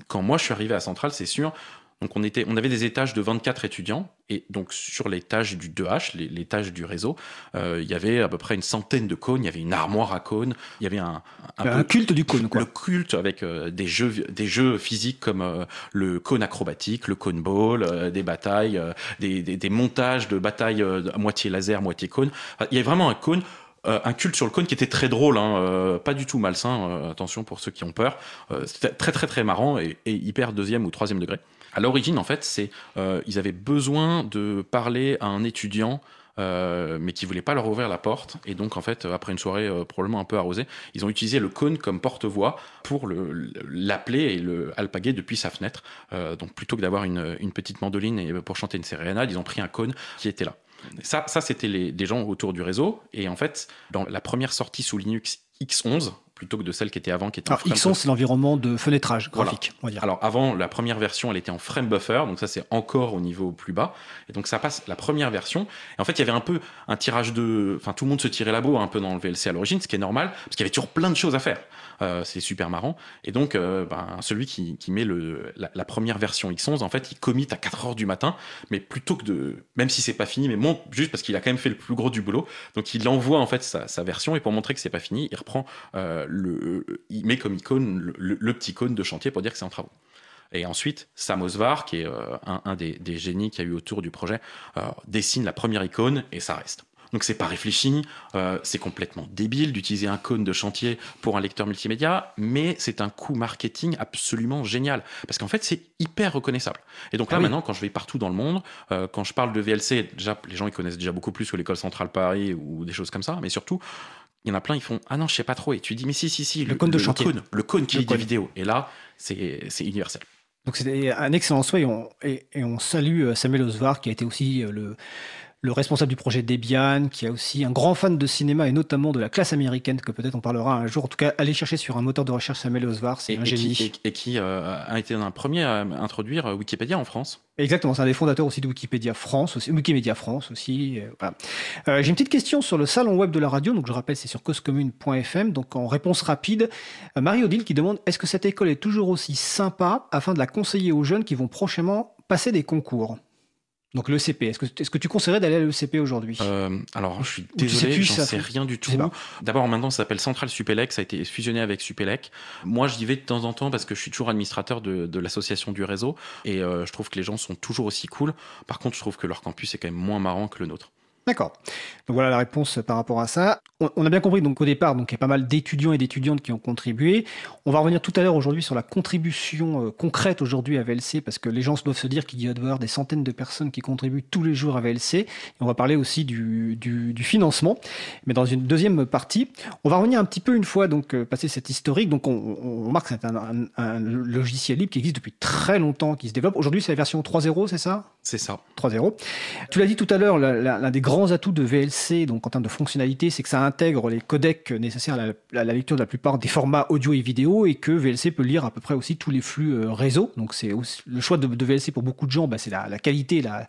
quand moi je suis arrivé à Centrale, c'est sûr, donc on, était, on avait des étages de 24 étudiants, et donc sur l'étage du 2H, l'étage du réseau, euh, il y avait à peu près une centaine de cônes, il y avait une armoire à cônes, il y avait un, un, culte du cône. Quoi. Le culte avec euh, des, jeux, des jeux physiques comme euh, le cône acrobatique, le cône ball, des batailles, des, des, des, montages de batailles moitié laser, moitié cône. il y avait vraiment un cône un culte sur le cône qui était très drôle, hein, pas du tout malsain, attention pour ceux qui ont peur. C'était très très très marrant et, et, hyper deuxième ou troisième degré. À l'origine, en fait, c'est euh, ils avaient besoin de parler à un étudiant. Euh, mais qui voulait pas leur ouvrir la porte. Et donc, en fait, après une soirée euh, probablement un peu arrosée, ils ont utilisé le cône comme porte-voix pour l'appeler et le alpaguer depuis sa fenêtre. donc, plutôt que d'avoir une, une, petite mandoline et pour chanter une sérénade, ils ont pris un cône qui était là. Ça, ça c'était des gens autour du réseau. Et en fait, dans la première sortie sous Linux X11, plutôt que de celle qui était avant, qui était Alors, X11, c'est l'environnement de fenêtrage graphique, on va dire. Alors, avant, la première version, elle était en frame buffer, donc ça, c'est encore au niveau plus bas. Et donc, ça passe la première version. Et en fait, il y avait un peu un tirage de. Enfin, tout le monde se tirait la bourre un peu dans le VLC à l'origine, ce qui est normal, parce qu'il y avait toujours plein de choses à faire. Euh, c'est super marrant. Et donc, euh, ben, celui qui, met la, première version X11, en fait, il commit à 4 heures du matin, mais plutôt que de, même si c'est pas fini, mais monte juste parce qu'il a quand même fait le plus gros du boulot. Donc, il envoie en fait sa, version et pour montrer que c'est pas fini, il reprend euh, le, il met comme icône le, petit cône de chantier pour dire que c'est en travaux. Et ensuite, Sam Osvar, qui est un, des, génies qu'il y a eu autour du projet, dessine la première icône et ça reste. Donc c'est pas réfléchi, euh, c'est complètement débile d'utiliser un cône de chantier pour un lecteur multimédia, mais c'est un coup marketing absolument génial parce qu'en fait c'est hyper reconnaissable. Et donc là ah maintenant quand je vais partout dans le monde, euh, quand je parle de VLC, déjà les gens ils connaissent déjà beaucoup plus que l'école centrale Paris ou des choses comme ça, mais surtout il y en a plein, ils font Ah non, je sais pas trop. Et tu dis Mais si, si, si, le, cône de chantier. Le cône, qui lit des vidéos. Et là, c'est universel. Donc c'était un excellent souhait et et on salue euh, Samuel Osvar qui a été aussi le, le responsable du projet Debian, qui est aussi un grand fan de cinéma et notamment de la classe américaine, que peut-être on parlera un jour. En tout cas, allez chercher sur un moteur de recherche Samuel Osvar, c'est un génie. et, qui euh, a été un premier à introduire Wikipédia en France. Exactement, c'est un des fondateurs aussi de Wikipédia France, aussi, Wikimedia France aussi. Euh, euh, j'ai une petite question sur le salon web de la radio, donc je rappelle c'est sur causecommune.fm, donc en réponse rapide, Marie-Odile qui demande est-ce que cette école est toujours aussi sympa afin de la conseiller aux jeunes qui vont prochainement passer des concours? Donc l'ECP, est-ce que, est que tu conseillerais d'aller à l'ECP aujourd'hui? Euh, Alors je suis désolé, j'en sais rien du tout. D'abord maintenant ça s'appelle Central Supélec, ça a été fusionné avec Supélec. Moi j'y vais de temps en temps parce que je suis toujours administrateur de, l'association du réseau et euh, je trouve que les gens sont toujours aussi cool. Par contre je trouve que leur campus est quand même moins marrant que le nôtre. D'accord. Donc voilà la réponse par rapport à ça. On, a bien compris donc au départ, donc il y a pas mal d'étudiants et d'étudiantes qui ont contribué. On va revenir tout à l'heure aujourd'hui sur la contribution euh, concrète aujourd'hui à VLC parce que les gens doivent se dire qu'il y a avoir des centaines de personnes qui contribuent tous les jours à VLC. Et on va parler aussi du, financement, mais dans une deuxième partie. On va revenir un petit peu une fois donc euh, passer cette historique. Donc on, on remarque que c'est un, un, logiciel libre qui existe depuis très longtemps, qui se développe. Aujourd'hui c'est la version 3.0, c'est ça? C'est ça. 3.0. Tu l'as dit tout à l'heure, l'un des grands atouts de VLC, donc en termes de fonctionnalité, c'est que ça intègre les codecs nécessaires à la, lecture de la plupart des formats audio et vidéo et que VLC peut lire à peu près aussi tous les flux euh, réseau. Donc c'est le choix de, VLC pour beaucoup de gens, bah, c'est la, la, qualité, la,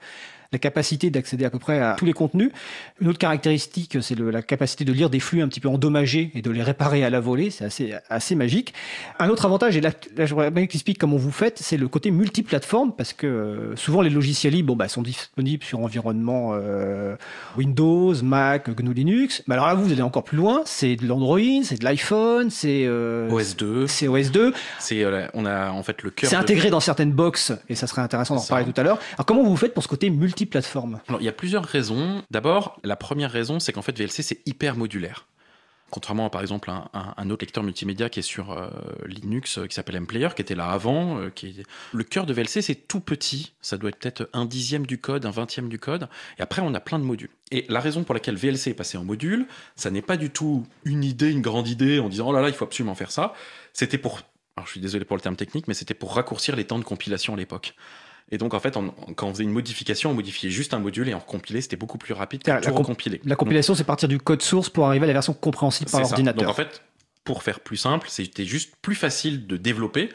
la capacité d'accéder à peu près à tous les contenus. Une autre caractéristique, c'est la capacité de lire des flux un petit peu endommagés et de les réparer à la volée. C'est assez, assez magique. Un autre avantage, et là, là je voudrais bien explique comment vous faites, c'est le côté multiplateforme parce que euh, souvent les logiciels libres bon, bah, sont disponibles sur environnement euh, Windows, Mac, GNU Linux. Mais alors là, vous allez encore plus loin. C'est de l'Android, c'est de l'iPhone, c'est euh, OS2. C'est OS2. C'est on a en fait le cœur. C'est intégré dans certaines boxes et ça serait intéressant d'en parler tout à l'heure. Alors comment vous faites pour ce côté multi plateforme Alors, il y a plusieurs raisons. D'abord, la première raison, c'est qu'en fait, VLC, c'est hyper modulaire. Contrairement à, par exemple, un, un, autre lecteur multimédia qui est sur euh, Linux, euh, qui s'appelle MPlayer, qui était là avant. Euh, qui. Le cœur de VLC, c'est tout petit. Ça doit être peut-être un dixième du code, un vingtième du code. Et après, on a plein de modules. Et la raison pour laquelle VLC est passé en module, ça n'est pas du tout une idée, une grande idée, en disant, oh là là, il faut absolument faire ça. C'était pour alors je suis désolé pour le terme technique, mais c'était pour raccourcir les temps de compilation à l'époque. Et donc, en fait, quand on faisait une modification, on modifiait juste un module et on recompilait, c'était beaucoup plus rapide que la, tout recompiler. La compilation, c'est partir du code source pour arriver à la version compréhensible par l'ordinateur. Donc, en fait, pour faire plus simple, c'était juste plus facile de développer,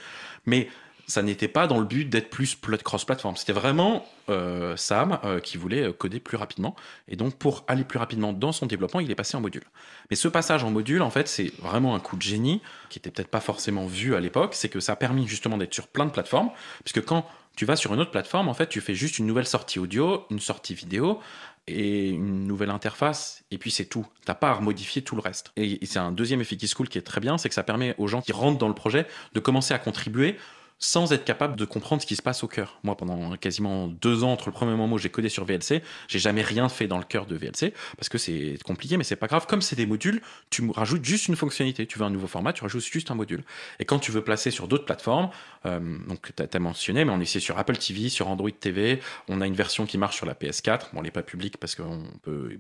mais ça n'était pas dans le but d'être plus cross-platform. C'était vraiment euh, Sam euh, qui voulait euh, coder plus rapidement. Et donc, pour aller plus rapidement dans son développement, il est passé en module. Mais ce passage en module, en fait, c'est vraiment un coup de génie qui était peut-être pas forcément vu à l'époque. C'est que ça a permis justement d'être sur plein de plateformes. Puisque quand tu vas sur une autre plateforme, en fait, tu fais juste une nouvelle sortie audio, une sortie vidéo et une nouvelle interface, et puis c'est tout. T'as pas à modifier tout le reste. Et c'est un deuxième effet qui cool qui est très bien, c'est que ça permet aux gens qui rentrent dans le projet de commencer à contribuer sans être capable de comprendre ce qui se passe au cœur. Moi, pendant quasiment deux ans, entre le premier moment où j'ai codé sur VLC, j'ai jamais rien fait dans le cœur de VLC parce que c'est compliqué, mais c'est pas grave. Comme c'est des modules, tu rajoutes juste une fonctionnalité. Tu veux un nouveau format, tu rajoutes juste un module. Et quand tu veux placer sur d'autres plateformes, euh, donc tu as, mentionné, mais on est sur Apple TV, sur Android TV, on a une version qui marche sur la PS4. Bon, elle n'est pas publique parce que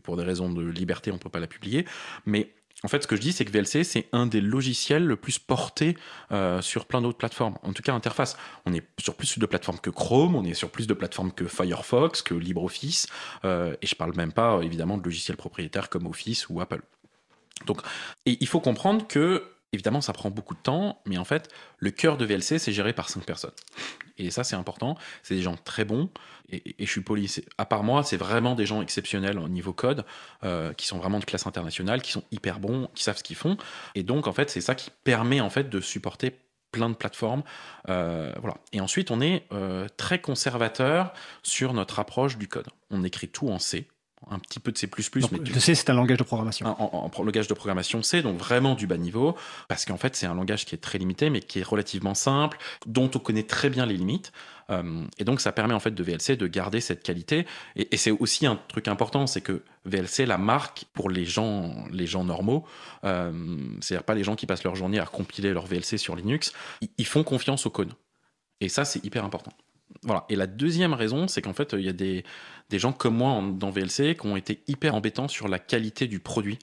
pour des raisons de liberté, on peut pas la publier, mais en fait, ce que je dis, c'est que VLC, c'est un des logiciels le plus portés euh, sur plein d'autres plateformes. En tout cas, interface. On est sur plus de plateformes que Chrome, on est sur plus de plateformes que Firefox, que LibreOffice, euh, et je parle même pas, évidemment, de logiciels propriétaires comme Office ou Apple. Donc, et il faut comprendre que Évidemment, ça prend beaucoup de temps, mais en fait, le cœur de VLC, c'est géré par cinq personnes. Et ça, c'est important. C'est des gens très bons. Et, je suis poli. À part moi, c'est vraiment des gens exceptionnels au niveau code, euh, qui sont vraiment de classe internationale, qui sont hyper bons, qui savent ce qu'ils font. Et donc, en fait, c'est ça qui permet en fait de supporter plein de plateformes. Euh, voilà. Et ensuite, on est euh, très conservateur sur notre approche du code. On écrit tout en C un petit peu de C++. mais C, c'est un langage de programmation. En, langage de programmation C, donc vraiment du bas niveau, parce qu'en fait, c'est un langage qui est très limité, mais qui est relativement simple, dont on connaît très bien les limites. Euh, et donc, ça permet en fait de VLC de garder cette qualité. Et, c'est aussi un truc important, c'est que VLC, la marque pour les gens, les gens normaux, euh, c'est-à-dire pas les gens qui passent leur journée à compiler leur VLC sur Linux, ils font confiance au code. Et ça, c'est hyper important. Voilà. Et la deuxième raison, c'est qu'en fait, il y a des, gens comme moi dans VLC qui ont été hyper embêtants sur la qualité du produit.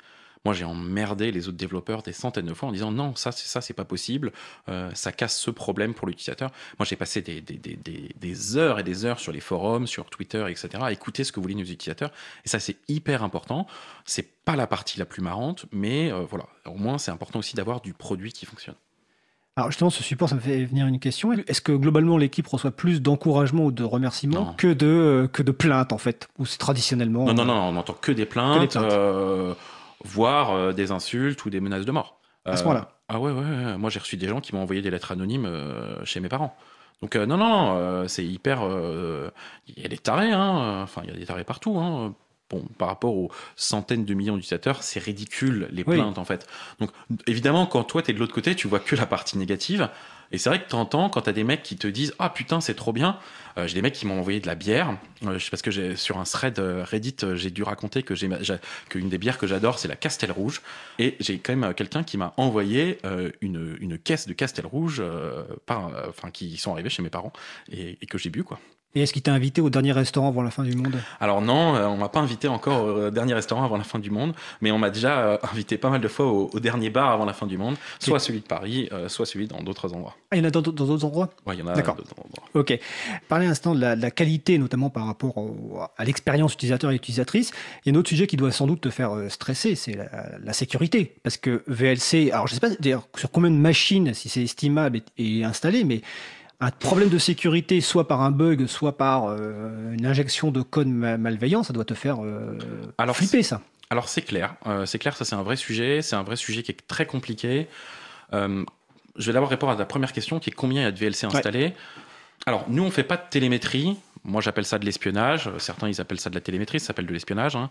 Moi, j'ai emmerdé les autres développeurs des centaines de fois en disant non, ça, c'est ça, c'est pas possible, euh, ça casse ce problème pour l'utilisateur. Moi, j'ai passé des, heures et des heures sur les forums, sur Twitter, etc., à écouter ce que voulaient nos utilisateurs. Et ça, c'est hyper important. C'est pas la partie la plus marrante, mais euh, voilà, au moins, c'est important aussi d'avoir du produit qui fonctionne. Alors justement, ce support, ça me fait venir une question. Est-ce que globalement l'équipe reçoit plus d'encouragement ou de remerciements que de, euh, que de plaintes en fait? Ou c'est traditionnellement Non, non, non, on n'entend que des plaintes, euh, voire euh, des insultes ou des menaces de mort. À ce moment-là Ah ouais, ouais, moi j'ai reçu des gens qui m'ont envoyé des lettres anonymes chez mes parents. Donc non, non, non, c'est hyper... Il y a des tarés, hein, enfin il y a des tarés partout. Hein par rapport aux centaines de millions d'utilisateurs, c'est ridicule les plaintes en fait. Donc évidemment, quand toi tu es de l'autre côté, tu vois que la partie négative. Et c'est vrai que tu entends quand tu as des mecs qui te disent Ah putain, c'est trop bien. Euh, j'ai des mecs qui m'ont envoyé de la bière. Euh, parce que sur un thread euh, Reddit, j'ai dûu raconter que j'ai qu'une des bières que j'adore, c'est la Castel Rouge. Et j'ai quand même quelqu'un qui m'a envoyé une, une, caisse de Castel Rouge par, enfin, qui sont arrivés chez mes parents et, et que j'ai bu quoi. Et est-ce qu'il t'a invité au dernier restaurant avant la fin du monde? Alors non, euh, on m'a pas invité encore au dernier restaurant avant la fin du monde, mais on m'a déjà euh, invité pas mal de fois au, dernier bar avant la fin du monde, soit celui de Paris, euh, soit celui dans d'autres endroits. Ah, il y en a dans d'autres endroits? Oui, il y en a D'accord. Ok. Parler un instant de la, qualité, notamment par rapport à l'expérience utilisateur et utilisatrice. Il y a un autre sujet qui doit sans doute te faire stresser, c'est la, sécurité. Parce que VLC, alors je ne sais pas dire sur combien de machines, si c'est estimable, est installé, mais un problème de sécurité, soit par un bug, soit par euh, une injection de code malveillant, ça doit te faire euh, alors, flipper, ça. Alors c'est clair, euh, c'est clair, ça c'est un vrai sujet, c'est un vrai sujet qui est très compliqué. je vais d'abord répondre à ta première question, qui est combien il y a de VLC installés. Alors nous on fait pas de télémétrie. Moi, j'appelle ça de l'espionnage. Certains, ils appellent ça de la télémétrie. Ça s'appelle de l'espionnage, hein.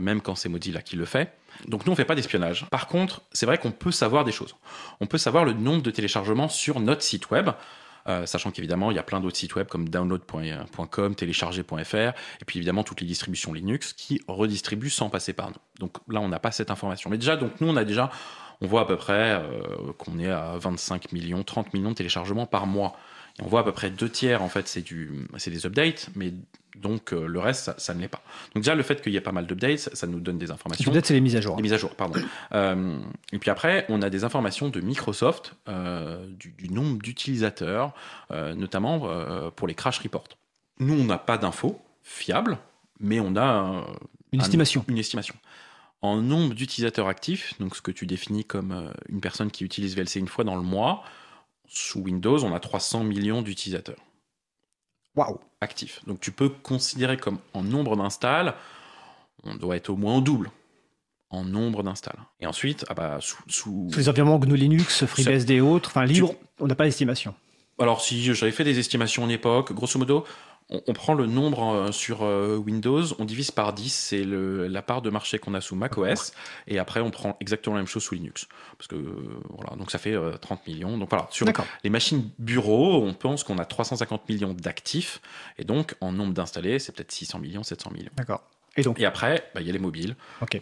même quand c'est Mozilla qui le fait. Donc, nous, on fait pas d'espionnage. Par contre, c'est vrai qu'on peut savoir des choses. On peut savoir le nombre de téléchargements sur notre site web. Euh, sachant qu'évidemment, il y a plein d'autres sites web comme download.com, télécharger.fr, et puis évidemment toutes les distributions Linux qui redistribuent sans passer par nous. Donc là, on n'a pas cette information. Mais déjà, donc nous, on a déjà, on voit à peu près euh, qu'on est à 25 millions, 30 millions de téléchargements par mois. Et on voit à peu près deux tiers, en fait, c'est des updates, mais donc euh, le reste, ça, ça ne l'est pas. Donc déjà, le fait qu'il y ait pas mal d'updates, ça, ça nous donne des informations. Peut-être c'est les mises à jour. Les mises à jour, pardon. Euh, et puis après, on a des informations de Microsoft euh, du, du nombre d'utilisateurs, notamment pour les crash reports. Nous, on n'a pas d'infos fiables, mais on a un- Une un- estimation. une estimation. En nombre d'utilisateurs actifs, donc ce que tu définis comme une personne qui utilise VLC une fois dans le mois, sous Windows, on a 300 millions d'utilisateurs Waouh. Actifs. Donc tu peux considérer comme en nombre d'installs, on doit être au moins au double en nombre d'installs. Et ensuite, ah bah, sous, les environnements GNU Linux, FreeBSD et autres, enfin libre, on n'a pas d'estimation. Alors si j'avais fait des estimations en époque, grosso modo, on, on prend le nombre euh, sur euh, Windows, on divise par 10, c'est la part de marché qu'on a sous macOS, et après on prend exactement la même chose sous Linux. Parce que euh, voilà, donc ça fait euh, 30 millions. Donc voilà, sur les machines bureaux, on pense qu'on a 350 millions d'actifs, et donc en nombre d'installés, c'est peut-être 600 millions, 700 millions. D'accord. Et donc, Et après, bah, il y a les mobiles, euh,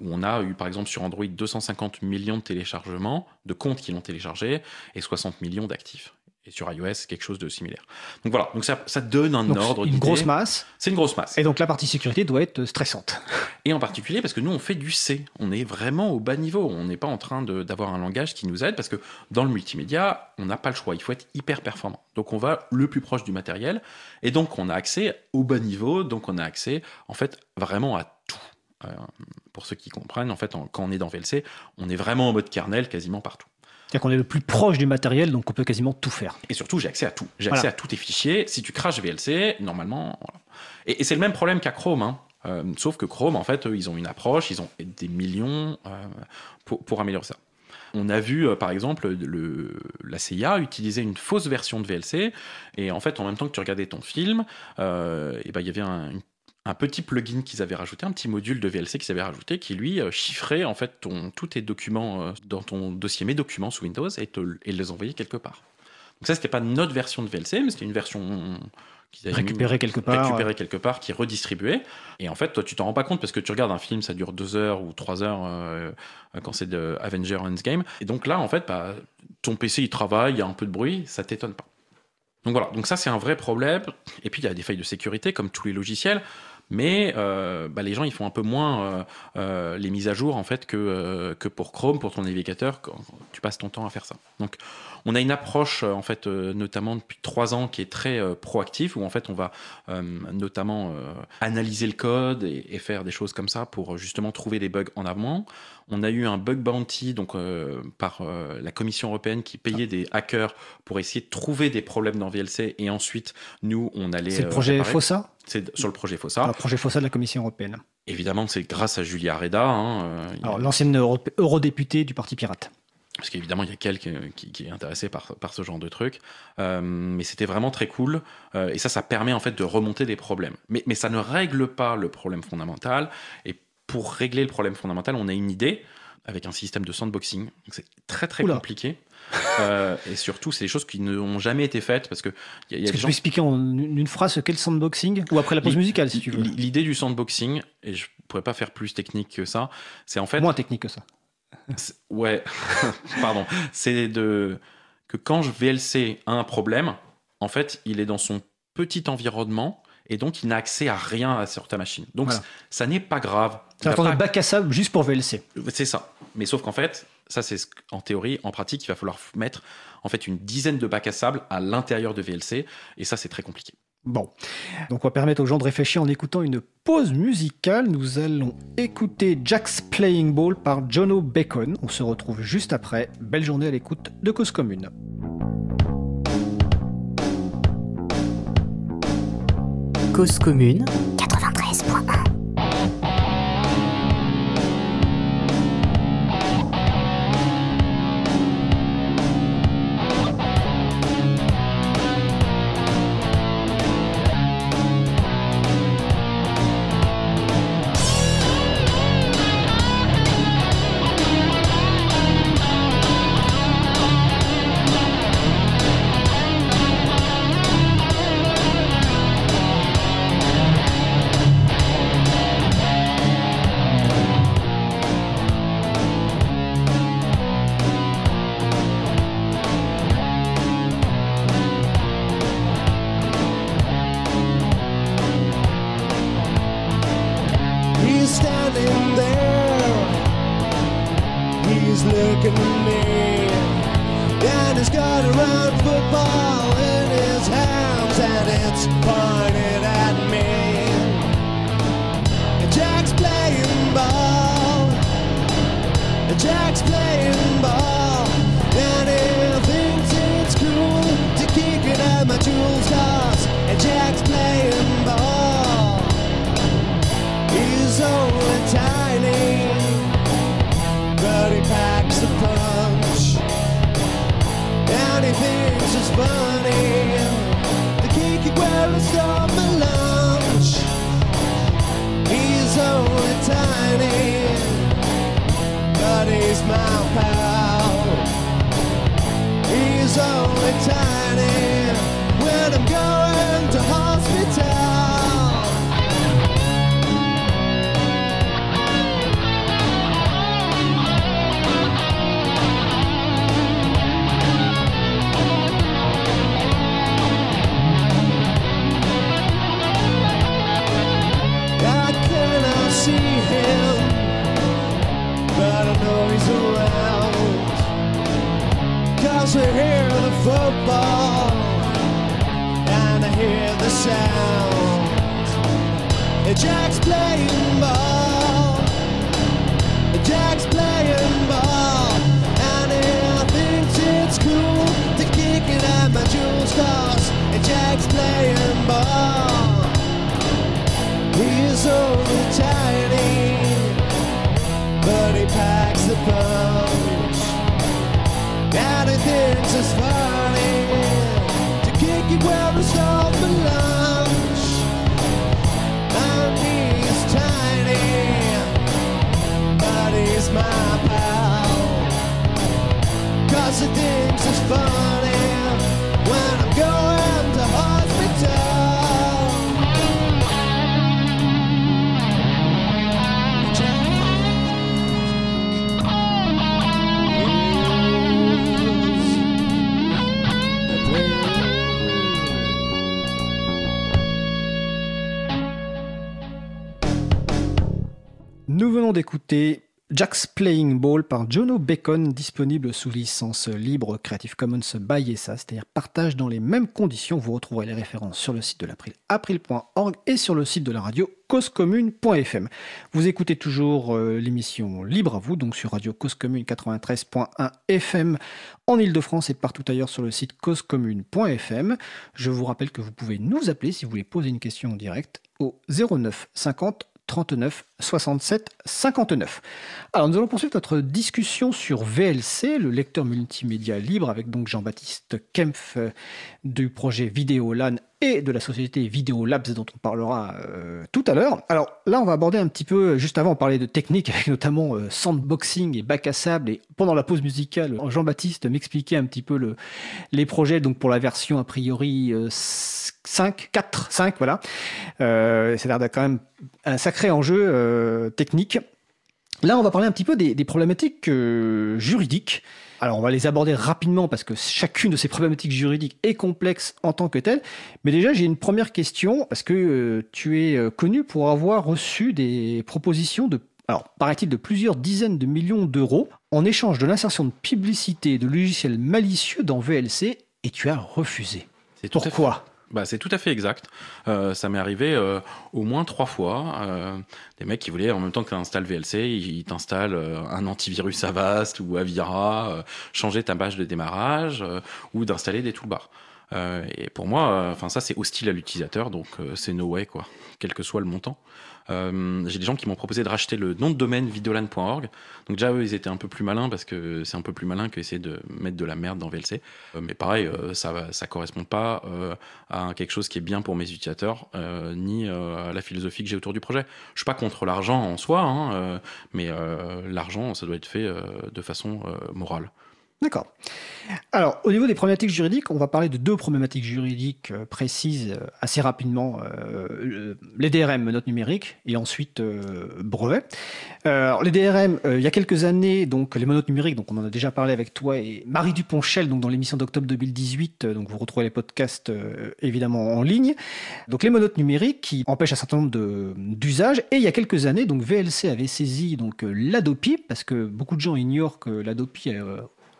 où on a eu par exemple sur Android 250 millions de téléchargements, de comptes qui l'ont téléchargé, et 60 millions d'actifs. Et sur iOS, quelque chose de similaire. Donc voilà, donc ça, ça donne un Donc, ordre une grosse masse. C'est une grosse masse. Et donc la partie sécurité doit être stressante. Et en particulier parce que nous, on fait du C. On est vraiment au bas niveau. On n'est pas en train d'avoir un langage qui nous aide parce que dans le multimédia, on n'a pas le choix. Il faut être hyper performant. Donc on va le plus proche du matériel. Et donc on a accès au bas niveau. Donc on a accès en fait vraiment à tout. Euh, pour ceux qui comprennent, en fait, en- quand on est dans VLC, on est vraiment en mode kernel quasiment partout. C'est-à-dire qu'on est le plus proche du matériel, donc on peut quasiment tout faire. Et surtout, j'ai accès à tout. J'ai Voilà. accès à tous tes fichiers. Si tu craches VLC, normalement. voilà. Et, et c'est le même problème qu'à Chrome. hein. Euh, sauf que Chrome, en fait, eux, ils ont une approche, ils ont des millions euh, pour, pour améliorer ça. On a vu, euh, par exemple, le, la CIA utiliser une fausse version de VLC. Et en fait, en même temps que tu regardais ton film, et ben, il y avait un, une- un petit plugin qu'ils avaient rajouté, un petit module de VLC qu'ils avaient rajouté, qui lui euh, chiffrait en fait ton, tous tes documents euh, dans ton dossier Mes documents sous Windows et, te, et les envoyait quelque part. Donc ça, c'était pas notre version de VLC, mais c'était une version qu'ils avaient mis- Récupérer quelque part. récupérée quelque part, qui est redistribuée. Et en fait, toi, tu t'en rends pas compte parce que tu regardes un film, ça dure deux heures ou trois heures euh, quand c'est de Avenger Endgame. Et donc là, en fait, bah, ton PC, il travaille, il y a un peu de bruit, ça t'étonne pas. Donc voilà, donc ça c'est un vrai problème. Et puis il y a des failles de sécurité comme tous les logiciels, mais euh, bah, les gens ils font un peu moins euh, euh, les mises à jour en fait que, que pour Chrome, pour ton navigateur, quand tu passes ton temps à faire ça. Donc on a une approche en fait notamment depuis trois ans qui est très proactive où en fait on va notamment analyser le code et, et faire des choses comme ça pour justement trouver des bugs en amont. On a eu un bug bounty donc euh, par euh, la Commission européenne qui payait des hackers pour essayer de trouver des problèmes dans VLC et ensuite nous on allait C'est le euh, projet. FOSSA, C'est sur le projet FOSSA. le projet FOSSA de la Commission européenne. Évidemment, c'est grâce à Julia Reda. hein, a- l'ancienne euro- eurodéputée du Parti Pirate. parce qu'évidemment, il y a quelqu'un qui, qui est intéressé par, par ce genre de truc. Euh, mais c'était vraiment très cool. Euh, et ça, ça permet en fait de remonter des problèmes. Mais, mais ça ne règle pas le problème fondamental. Et pour régler le problème fondamental, on a une idée avec un système de sandboxing. C'est très très Oula. compliqué. Euh, <laughs> et surtout, c'est des choses qui n'ont jamais été faites parce que il y a, il y a Est-ce que gens peux expliquer en une phrase ce qu'est le sandboxing Ou après la pause musicale, si tu veux? L'idée du sandboxing, et je pourrais pas faire plus technique que ça, c'est en fait Moins technique que ça. Ouais, <laughs> pardon. C'est de que quand je VLC a un problème, en fait, il est dans son petit environnement et donc il n'a accès à rien sur ta machine. Donc Voilà. ça n'est pas grave. C'est un bac à sable juste pour VLC. C'est ça. Mais sauf qu'en fait, ça c'est ce- en théorie, en pratique, il va falloir mettre en fait une dizaine de bacs à sable à l'intérieur de VLC et ça c'est très compliqué. Bon, donc on va permettre aux gens de réfléchir en écoutant une pause musicale. Nous allons écouter Jack's Playing Ball par Jono Bacon. On se retrouve juste après. Belle journée à l'écoute de Cause Commune. Cause commune 93.1 I hear the football, and I hear the sound. Jack's playing ball, Jack's playing ball, and he thinks it's cool to kick it at my jewel stars. Jack's playing ball. He's only tiny, but he packs the punch. And he thinks it's funny to kick it where it's all for lunch. And he's tiny, but he's my pal. Cause he thinks it's funny when I'm going to Nous venons d'écouter Jack's Playing Ball par Jono Bacon, disponible sous licence libre Creative Commons by SA, c'est-à-dire partage dans les mêmes conditions. Vous retrouverez les références sur le site de l'April, april.org et sur le site de la radio causecommune.fm. Vous écoutez toujours euh, l'émission Libre à vous, donc sur Radio Cause Commune 93.1 FM en Ile-de-France et partout ailleurs sur le site causecommune.fm. Je vous rappelle que vous pouvez nous appeler si vous voulez poser une question en direct au 09 50 39 67 59. Alors nous allons poursuivre notre discussion sur VLC, le lecteur multimédia libre, avec donc Jean-Baptiste Kempf euh, du projet Vidéolan et de la société Vidéo Labs dont on parlera euh, tout à l'heure. Alors là on va aborder un petit peu, juste avant on parlait de technique <laughs> avec notamment euh, sandboxing et bac à sable et pendant la pause musicale Jean-Baptiste m'expliquait un petit peu le, les projets donc pour la version a priori euh, 5, 4, 5 voilà. Euh, ça a l'air d'être quand même un sacré enjeu euh, technique. Là, on va parler un petit peu des, des problématiques euh, juridiques. Alors, on va les aborder rapidement parce que chacune de ces problématiques juridiques est complexe en tant que telle. Mais déjà, j'ai une première question parce que euh, tu es connu pour avoir reçu des propositions de, alors, paraît-il, de plusieurs dizaines de millions d'euros en échange de l'insertion de publicité de logiciels malicieux dans VLC et tu as refusé. C'est Pourquoi? Bah, c'est tout à fait exact. Euh, ça m'est arrivé euh, au moins trois fois. Euh, des mecs qui voulaient, en même temps que tu installes VLC, ils t'installent un antivirus Avast ou Avira, changer ta page de démarrage ou d'installer des toolbars. Euh, et pour moi, euh, enfin ça c'est hostile à l'utilisateur, donc euh, c'est no way quoi, quel que soit le montant. Euh, J'ai des gens qui m'ont proposé de racheter le nom de domaine videolan.org. Donc déjà eux ils étaient un peu plus malins parce que c'est un peu plus malin que essayer de mettre de la merde dans VLC. Euh, mais pareil, ça ça correspond pas à quelque chose qui est bien pour mes utilisateurs ni à la philosophie que j'ai autour du projet. Je suis pas contre l'argent en soi, hein, mais l'argent ça doit être fait de façon morale. D'accord. Alors, au niveau des problématiques juridiques, on va parler de deux problématiques juridiques euh, précises euh, assez rapidement. Euh, le- les DRM, menottes numériques, et ensuite brevets. Alors, les DRM, il y a quelques années, donc les menottes numériques, donc on en a déjà parlé avec toi et Marie Duponchel, donc dans l'émission d'octobre 2018, euh, donc vous retrouvez les podcasts évidemment en ligne. Donc les menottes numériques qui empêchent un certain nombre d'usages. Et il y a quelques années, donc VLC avait saisi donc l'Adopi, parce que beaucoup de gens ignorent que l'Adopi,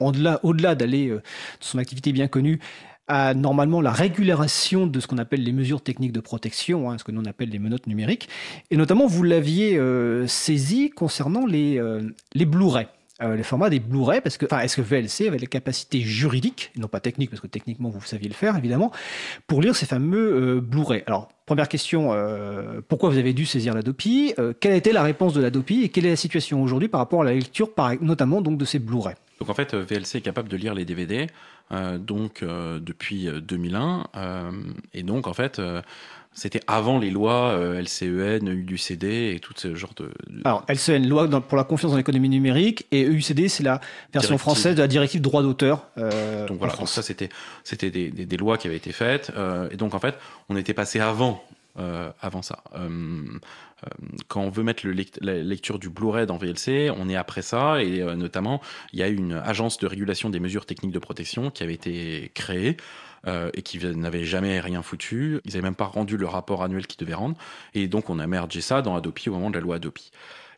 au-delà d'aller euh, de son activité bien connue, a normalement la régulation de ce qu'on appelle les mesures techniques de protection, hein, ce que l'on appelle les menottes numériques. Et notamment, vous l'aviez euh, saisi concernant les, euh, les Blu-ray. Euh, formats des Blu-ray, parce que, enfin, est-ce que VLC avait les capacités juridiques, et non pas techniques, parce que techniquement vous saviez le faire évidemment, pour lire ces fameux euh, Blu-ray? Alors, première question, euh, pourquoi vous avez dû saisir l'Adopi? Euh, Quelle a été la réponse de l'Adopi et quelle est la situation aujourd'hui par rapport à la lecture, notamment donc de ces Blu-ray? Donc en fait, euh, VLC est capable de lire les DVD euh, donc euh, depuis euh, 2001 euh, et donc en fait c'était avant les lois LCEN, UCD et tout ce genre de. Alors, LCN, loi pour la confiance dans l'économie numérique, et EUCD, c'est la version Directive. française de la directive droit d'auteur. donc voilà, donc ça c'était c'était des, des- des lois qui avaient été faites et donc en fait on était passé avant avant ça. Euh, quand on veut mettre la lecture du Blu-ray dans VLC, on est après ça et euh, notamment il y a une agence de régulation des mesures techniques de protection qui avait été créée. euh, et qui n'avait jamais rien foutu. Ils n'avaient même pas rendu le rapport annuel qu'ils devaient rendre. Et donc, on a mergé ça dans Adopi au moment de la loi Adopi.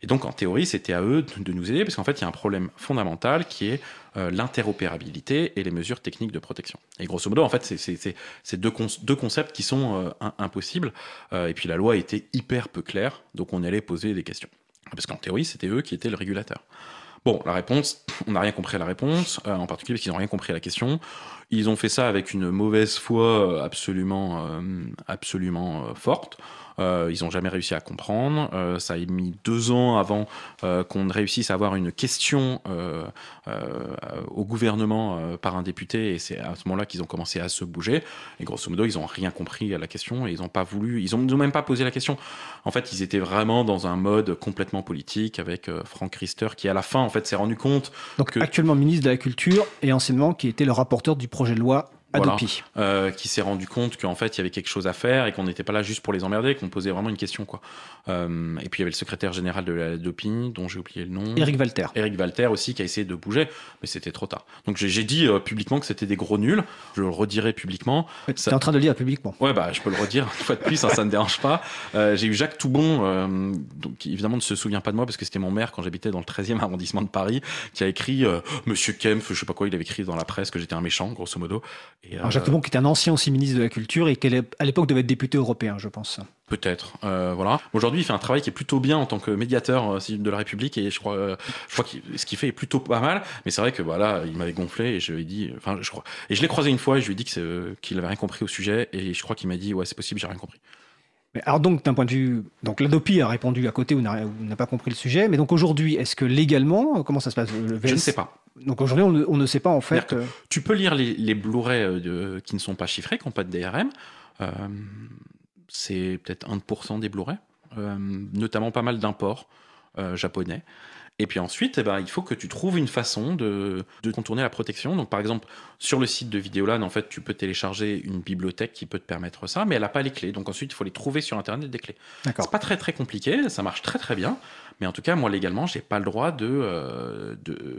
Et donc, en théorie, c'était à eux de nous aider, parce qu'en fait, il y a un problème fondamental qui est euh, l'interopérabilité et les mesures techniques de protection. Et grosso modo, en fait, c'est- deux, deux concepts qui sont euh, impossibles. Euh, et puis, la loi était hyper peu claire, donc on allait poser des questions. Parce qu'en théorie, c'était eux qui étaient le régulateur. Bon, la réponse, on n'a rien compris à la réponse, en particulier parce qu'ils n'ont rien compris à la question. Ils ont fait ça avec une mauvaise foi absolument, absolument forte. Euh, ils n'ont jamais réussi à comprendre. Euh, ça a mis deux ans avant euh, qu'on réussisse à avoir une question au gouvernement par un député, et c'est à ce moment-là qu'ils ont commencé à se bouger. Et grosso modo, ils n'ont rien compris à la question et ils n'ont pas voulu, ils n'ont même pas posé la question. En fait, ils étaient vraiment dans un mode complètement politique avec Franck Riester qui, à la fin, en fait, s'est rendu compte Donc, que- actuellement ministre de la Culture et anciennement qui était le rapporteur du projet de loi Voilà. Adopi. euh, qui s'est rendu compte qu'en fait il y avait quelque chose à faire et qu'on n'était pas là juste pour les emmerder, qu'on posait vraiment une question quoi. Euh, et puis il y avait le secrétaire général de la DOPI, dont j'ai oublié le nom. Eric Walter. Eric Walter aussi qui a essayé de bouger, mais c'était trop tard. Donc j'ai dit euh, publiquement que c'était des gros nuls. Je le redirai publiquement. Tu es en train de le dire publiquement. Ouais, bah, je peux le redire <laughs> une fois de plus, hein, ça ne dérange pas. Euh, j'ai eu Jacques Toubon, euh, donc, qui évidemment ne se souvient pas de moi parce que c'était mon maire quand j'habitais dans le 13e <laughs> arrondissement de Paris, qui a écrit euh, Monsieur Kempf, je sais pas quoi, il avait écrit dans la presse que j'étais un méchant, grosso modo. Et, Alors, Jacques Toubon, qui était un ancien aussi ministre de la Culture et qui à l'époque devait être député européen, je pense. Peut-être, euh, voilà. Aujourd'hui, il fait un travail qui est plutôt bien en tant que médiateur euh, de la République et je crois, euh, je crois que ce qu'il fait est plutôt pas mal. Mais c'est vrai que voilà, il m'avait gonflé et je lui ai dit, enfin, je crois, et je l'ai croisé une fois et je lui ai dit qu'il avait rien compris au sujet et je crois qu'il m'a dit ouais, c'est possible, j'ai rien compris. Mais alors donc, d'un point de vue... Donc l'Adopi a répondu à côté ou n'a pas compris le sujet. Mais donc aujourd'hui, est-ce que légalement, comment ça se passe le Je ne sais pas. Donc aujourd'hui, on, ne- on ne sait pas en fait... Euh, Tu peux lire les, les Blu-ray euh, qui ne sont pas chiffrés, qui n'ont pas de DRM. Euh, c'est peut-être 1% des Blu-ray, euh, notamment pas mal d'imports japonais. Et puis ensuite, eh ben, il faut que tu trouves une façon de, de contourner la protection. Donc, par exemple, sur le site de Vidéolan, en fait, tu peux télécharger une bibliothèque qui peut te permettre ça, mais elle n'a pas les clés. Donc ensuite, il faut les trouver sur Internet des clés. D'accord. C'est pas très très compliqué, ça marche très très bien, mais en tout cas, moi légalement, j'ai pas le droit de, euh, de,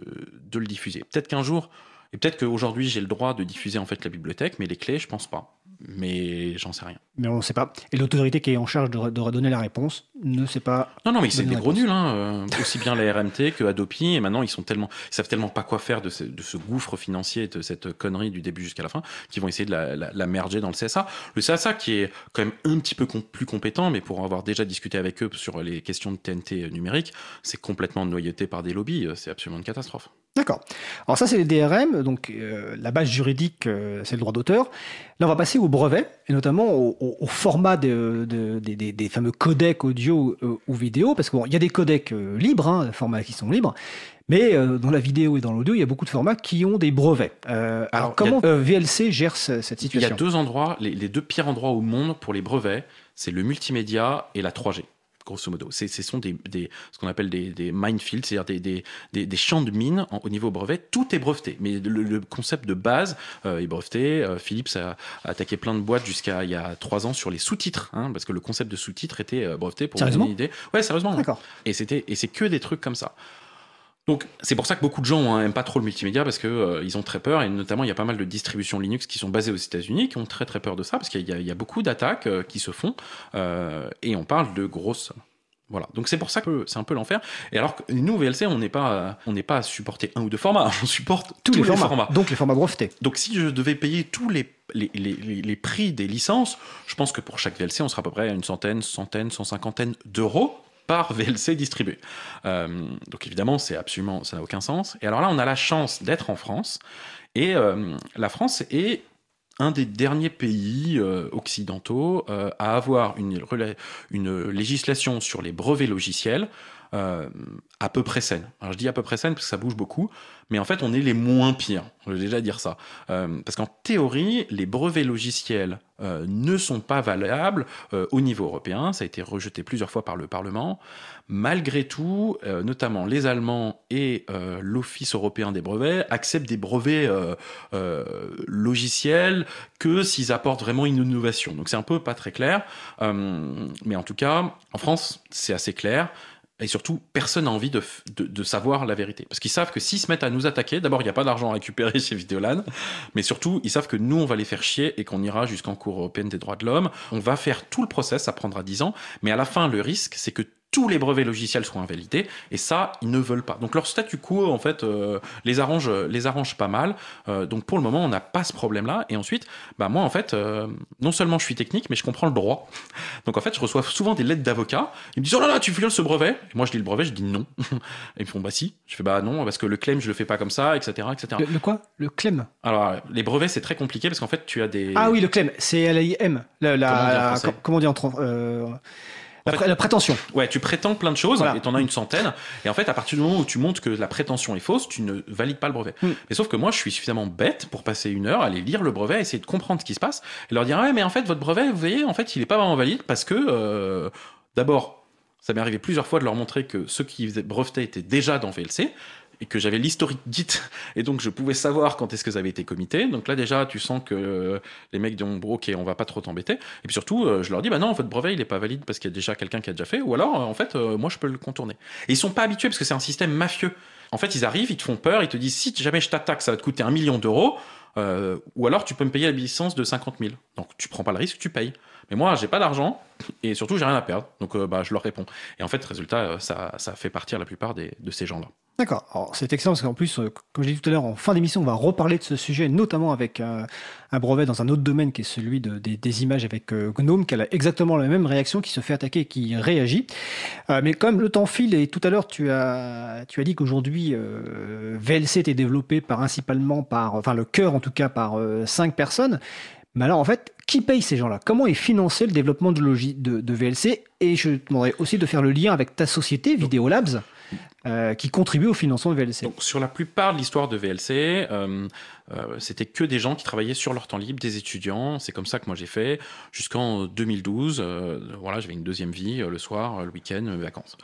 de le diffuser. Peut-être qu'un jour, et peut-être qu'aujourd'hui, j'ai le droit de diffuser en fait la bibliothèque, mais les clés, je pense pas. Mais j'en sais rien. Mais on ne sait pas. Et l'autorité qui est en charge de, de redonner la réponse ne sait pas. Non, non, mais c'est des gros nuls, hein, euh, aussi bien la RMT que Adopi, et maintenant ils sont tellement, ils savent tellement pas quoi faire de ce, de ce gouffre financier, de cette connerie du début jusqu'à la fin, qu'ils vont essayer de la, la, la merger dans le CSA. Le CSA qui est quand même un petit peu com- plus compétent, mais pour avoir déjà discuté avec eux sur les questions de TNT numérique, c'est complètement noyauté par des lobbies, euh, c'est absolument une catastrophe. D'accord. Alors ça, c'est les DRM. Donc euh, la base juridique, euh, c'est le droit d'auteur. Là, on va passer au brevet, et notamment au, au- au format de- de- des- des, des fameux codecs audio euh, ou vidéo, parce qu'il y a des codecs libres, hein, formats qui sont libres. Mais dans la vidéo et dans l'audio, il y a beaucoup de formats qui ont des brevets. Alors, Alors, comment VLC gère ce- cette Il y a situation? deux endroits, les, les deux pires endroits au monde pour les brevets, c'est le multimédia et la 3G. Grosso modo. C'est- Ce sont des, des- ce qu'on appelle des, des minefields, c'est-à-dire des, des, des- champs de mines en- au niveau brevet. Tout est breveté, mais le, le concept de base euh, est breveté. Euh, Philips a, a attaqué plein de boîtes jusqu'à il y a trois ans sur les sous-titres, hein, parce que le concept de sous-titres était euh, breveté pour vous donner Sérieusement une idée. Ouais, sérieusement. D'accord. Et c'était et c'est que des trucs comme ça. Donc c'est pour ça que beaucoup de gens hein, aiment pas trop le multimédia parce que euh, ils ont très peur et notamment il y a pas mal de distributions Linux qui sont basées aux États-Unis qui ont très très peur de ça parce qu'il y, a- il y a beaucoup d'attaques euh, qui se font euh, et on parle de grosses sommes. Voilà, donc c'est pour ça que c'est un peu l'enfer. Et alors que nous VLC on n'est pas on n'est pas à supporter un ou deux formats, <laughs> on supporte Tous, tous, les, formats. Donc les formats brevetés. donc si je devais payer tous les, les, les- les- les prix des licences, je pense que pour chaque VLC, on sera à peu près à une centaine, centaine, cent cinquantaine d'euros par VLC distribué. Euh, donc évidemment, c'est absolument, ça n'a aucun sens. Et alors là, on a la chance d'être en France. Et euh, la France est un des derniers pays euh, occidentaux à avoir une législation sur les brevets logiciels euh, à peu près saine. Alors je dis à peu près saine parce que ça bouge beaucoup, mais en fait on est les moins pires. Je vais déjà dire ça. Euh, parce qu'en théorie, les brevets logiciels euh, ne sont pas valables au niveau européen. Ça a été rejeté plusieurs fois par le Parlement. Malgré tout, notamment les Allemands et l'Office européen des brevets acceptent des brevets logiciels que s'ils apportent vraiment une innovation. Donc c'est un peu pas très clair. Mais en tout cas, en France, c'est assez clair. Et surtout, personne n'a envie de, de, de savoir la vérité. Parce qu'ils savent que s'ils se mettent à nous attaquer, d'abord, il n'y a pas d'argent à récupérer <laughs> chez Vidéolan, mais surtout, ils savent que nous, on va les faire chier et qu'on ira jusqu'en Cour européenne des droits de l'homme. On va faire tout le process, ça prendra 10 ans, mais à la fin, le risque, c'est que tous les brevets logiciels soient invalidés, et ça, ils ne veulent pas. Donc leur statu quo, en fait, euh, les, arrange, les arrange pas mal. Euh, donc pour le moment, on n'a pas ce problème-là. Et ensuite, bah, moi, en fait, euh, non seulement je suis technique, mais je comprends le droit. <laughs> Donc en fait, je reçois souvent des lettres d'avocats. Ils me disent Oh là là, tu violes ce brevet. Et moi, je dis le brevet, je dis non. <laughs> Et ils me font Bah si. Je fais Bah non, parce que le claim, je le fais pas comme ça, etc. etc. Le, le quoi? Le clem? Alors, les brevets, c'est très compliqué parce qu'en fait, tu as des. Ah oui, le clem, c'est L-I-M. La, la- Comment on dit en comment on dit en euh, la, prétention. Ouais, tu prétends plein de choses Voilà. et t'en as une centaine. Et en fait, à partir du moment où tu montres que la prétention est fausse, tu ne valides pas le brevet. Mm. Mais sauf que moi, je suis suffisamment bête pour passer une heure, aller lire le brevet, essayer de comprendre ce qui se passe et leur dire ouais, mais en fait, votre brevet, vous voyez, en fait, il est pas vraiment valide parce que euh, d'abord, ça m'est arrivé plusieurs fois de leur montrer que ceux qui breveter étaient déjà dans VLC et que j'avais l'historique Git et donc je pouvais savoir quand est-ce que ça avait été commité. Donc là déjà tu sens que euh, les mecs disent bon, ok on va pas trop t'embêter et puis surtout euh, je leur dis bah non votre brevet il est pas valide parce qu'il y a déjà quelqu'un qui a déjà fait ou alors euh, en fait moi je peux le contourner. Et ils sont pas habitués parce que c'est un système mafieux. En fait ils arrivent, ils te font peur, ils te disent si jamais je t'attaque ça va te coûter un million d'euros ou alors tu peux me payer la licence de 50 000. Donc tu prends pas le risque, tu payes. Mais moi, j'ai pas d'argent et surtout, j'ai rien à perdre. Donc, bah, je leur réponds. Et en fait, résultat, ça, ça fait partir la plupart des, de ces gens-là. D'accord. Alors, C'est excellent parce qu'en plus, euh, comme je l'ai dit tout à l'heure, en fin d'émission, on va reparler de ce sujet, notamment avec euh, un brevet dans un autre domaine qui est celui de- des, des images avec euh, Gnome, qui a exactement la même réaction, qui se fait attaquer et qui réagit. Mais comme le temps file, et tout à l'heure, tu as, tu as dit qu'aujourd'hui, VLC était développé principalement par, enfin le cœur en tout cas, par cinq personnes. Mais alors, en fait, qui paye ces gens-là? Comment est financé le développement de, de, de VLC Et je te demanderais aussi de faire le lien avec ta société, Videolabs, euh, qui contribue au financement de VLC. Sur la plupart de l'histoire de VLC, euh, euh, c'était que des gens qui travaillaient sur leur temps libre, des étudiants. C'est comme ça que moi j'ai fait jusqu'en 2012. euh, voilà, j'avais une deuxième vie le soir, le week-end, vacances.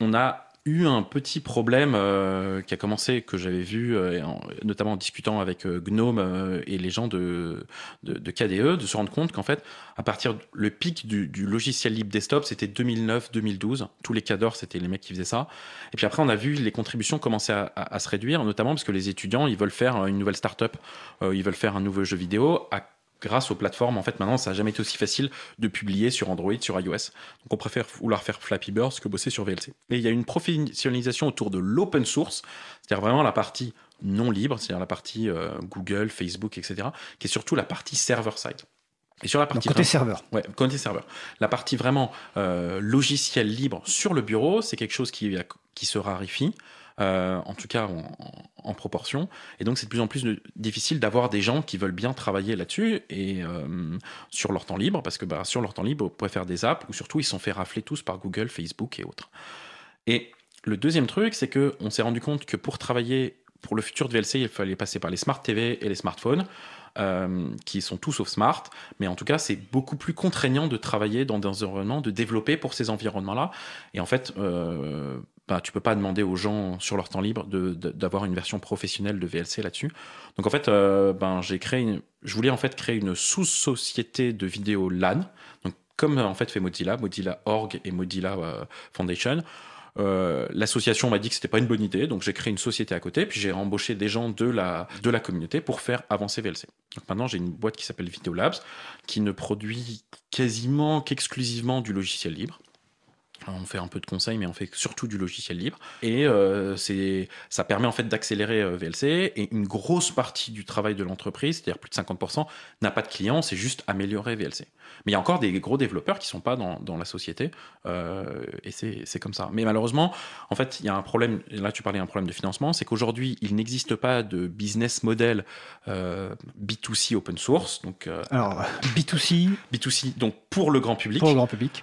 On a eu un petit problème euh, qui a commencé, que j'avais vu, euh, en- notamment en discutant avec euh, Gnome euh, et les gens de, de, de KDE, de se rendre compte qu'en fait, à partir le pic du, du logiciel libre desktop, c'était 2009-2012. Tous les cadors, c'était les mecs qui faisaient ça. Et puis après, on a vu les contributions commencer à, à- à se réduire, notamment parce que les étudiants, ils veulent faire une nouvelle start-up, euh, ils veulent faire un nouveau jeu vidéo. À, grâce aux plateformes, en fait, maintenant, ça n'a jamais été aussi facile de publier sur Android, sur iOS. Donc, on préfère vouloir faire Flappy Birds que bosser sur VLC. Et il y a une professionnalisation autour de l'open source, c'est-à-dire vraiment la partie non libre, c'est-à-dire la partie euh, Google, Facebook, etc., qui est surtout la partie server-side. Et sur la Donc, partie côté serveur. Ouais, côté serveur. La partie vraiment euh, logiciel libre sur le bureau, c'est quelque chose qui, qui se raréfie, euh, en tout cas en, proportion. Et donc, c'est de plus en plus difficile d'avoir des gens qui veulent bien travailler là-dessus et euh, sur leur temps libre, parce que bah, sur leur temps libre, vous pouvez faire des apps où surtout ils sont fait rafler tous par Google, Facebook et autres. Et le deuxième truc, c'est que on s'est rendu compte que pour travailler pour le futur de VLC, il fallait passer par les smart TV et les smartphones. euh, qui sont tous sauf smart, mais en tout cas c'est beaucoup plus contraignant de travailler dans des environnements, de développer pour ces environnements-là. Et en fait, bah, tu peux pas demander aux gens sur leur temps libre de- de- d'avoir une version professionnelle de VLC là-dessus. Donc en fait, euh, ben, j'ai créé, une- je voulais en fait créer une sous-société de vidéo LAN, donc comme en fait fait Mozilla, Mozilla Org et Mozilla euh, Foundation. Euh, L'association m'a dit que c'était pas une bonne idée, donc j'ai créé une société à côté, puis j'ai embauché des gens de la, de la communauté pour faire avancer VLC. Donc maintenant j'ai une boîte qui s'appelle Video Labs, qui ne produit quasiment qu'exclusivement du logiciel libre. On fait un peu de conseils, mais on fait surtout du logiciel libre. Et euh, c'est, ça permet en fait d'accélérer euh, VLC. Et une grosse partie du travail de l'entreprise, c'est-à-dire plus de 50%, n'a pas de clients, c'est juste améliorer VLC. Mais il y a encore des gros développeurs qui sont pas dans, dans la société. euh, et c'est, comme ça. Mais malheureusement, en fait, il y a un problème. Là, tu parlais d'un problème de financement. C'est qu'aujourd'hui, il n'existe pas de business model euh, B2C open source. Donc, Alors, B2C B2C, donc pour le grand public. pour le grand public.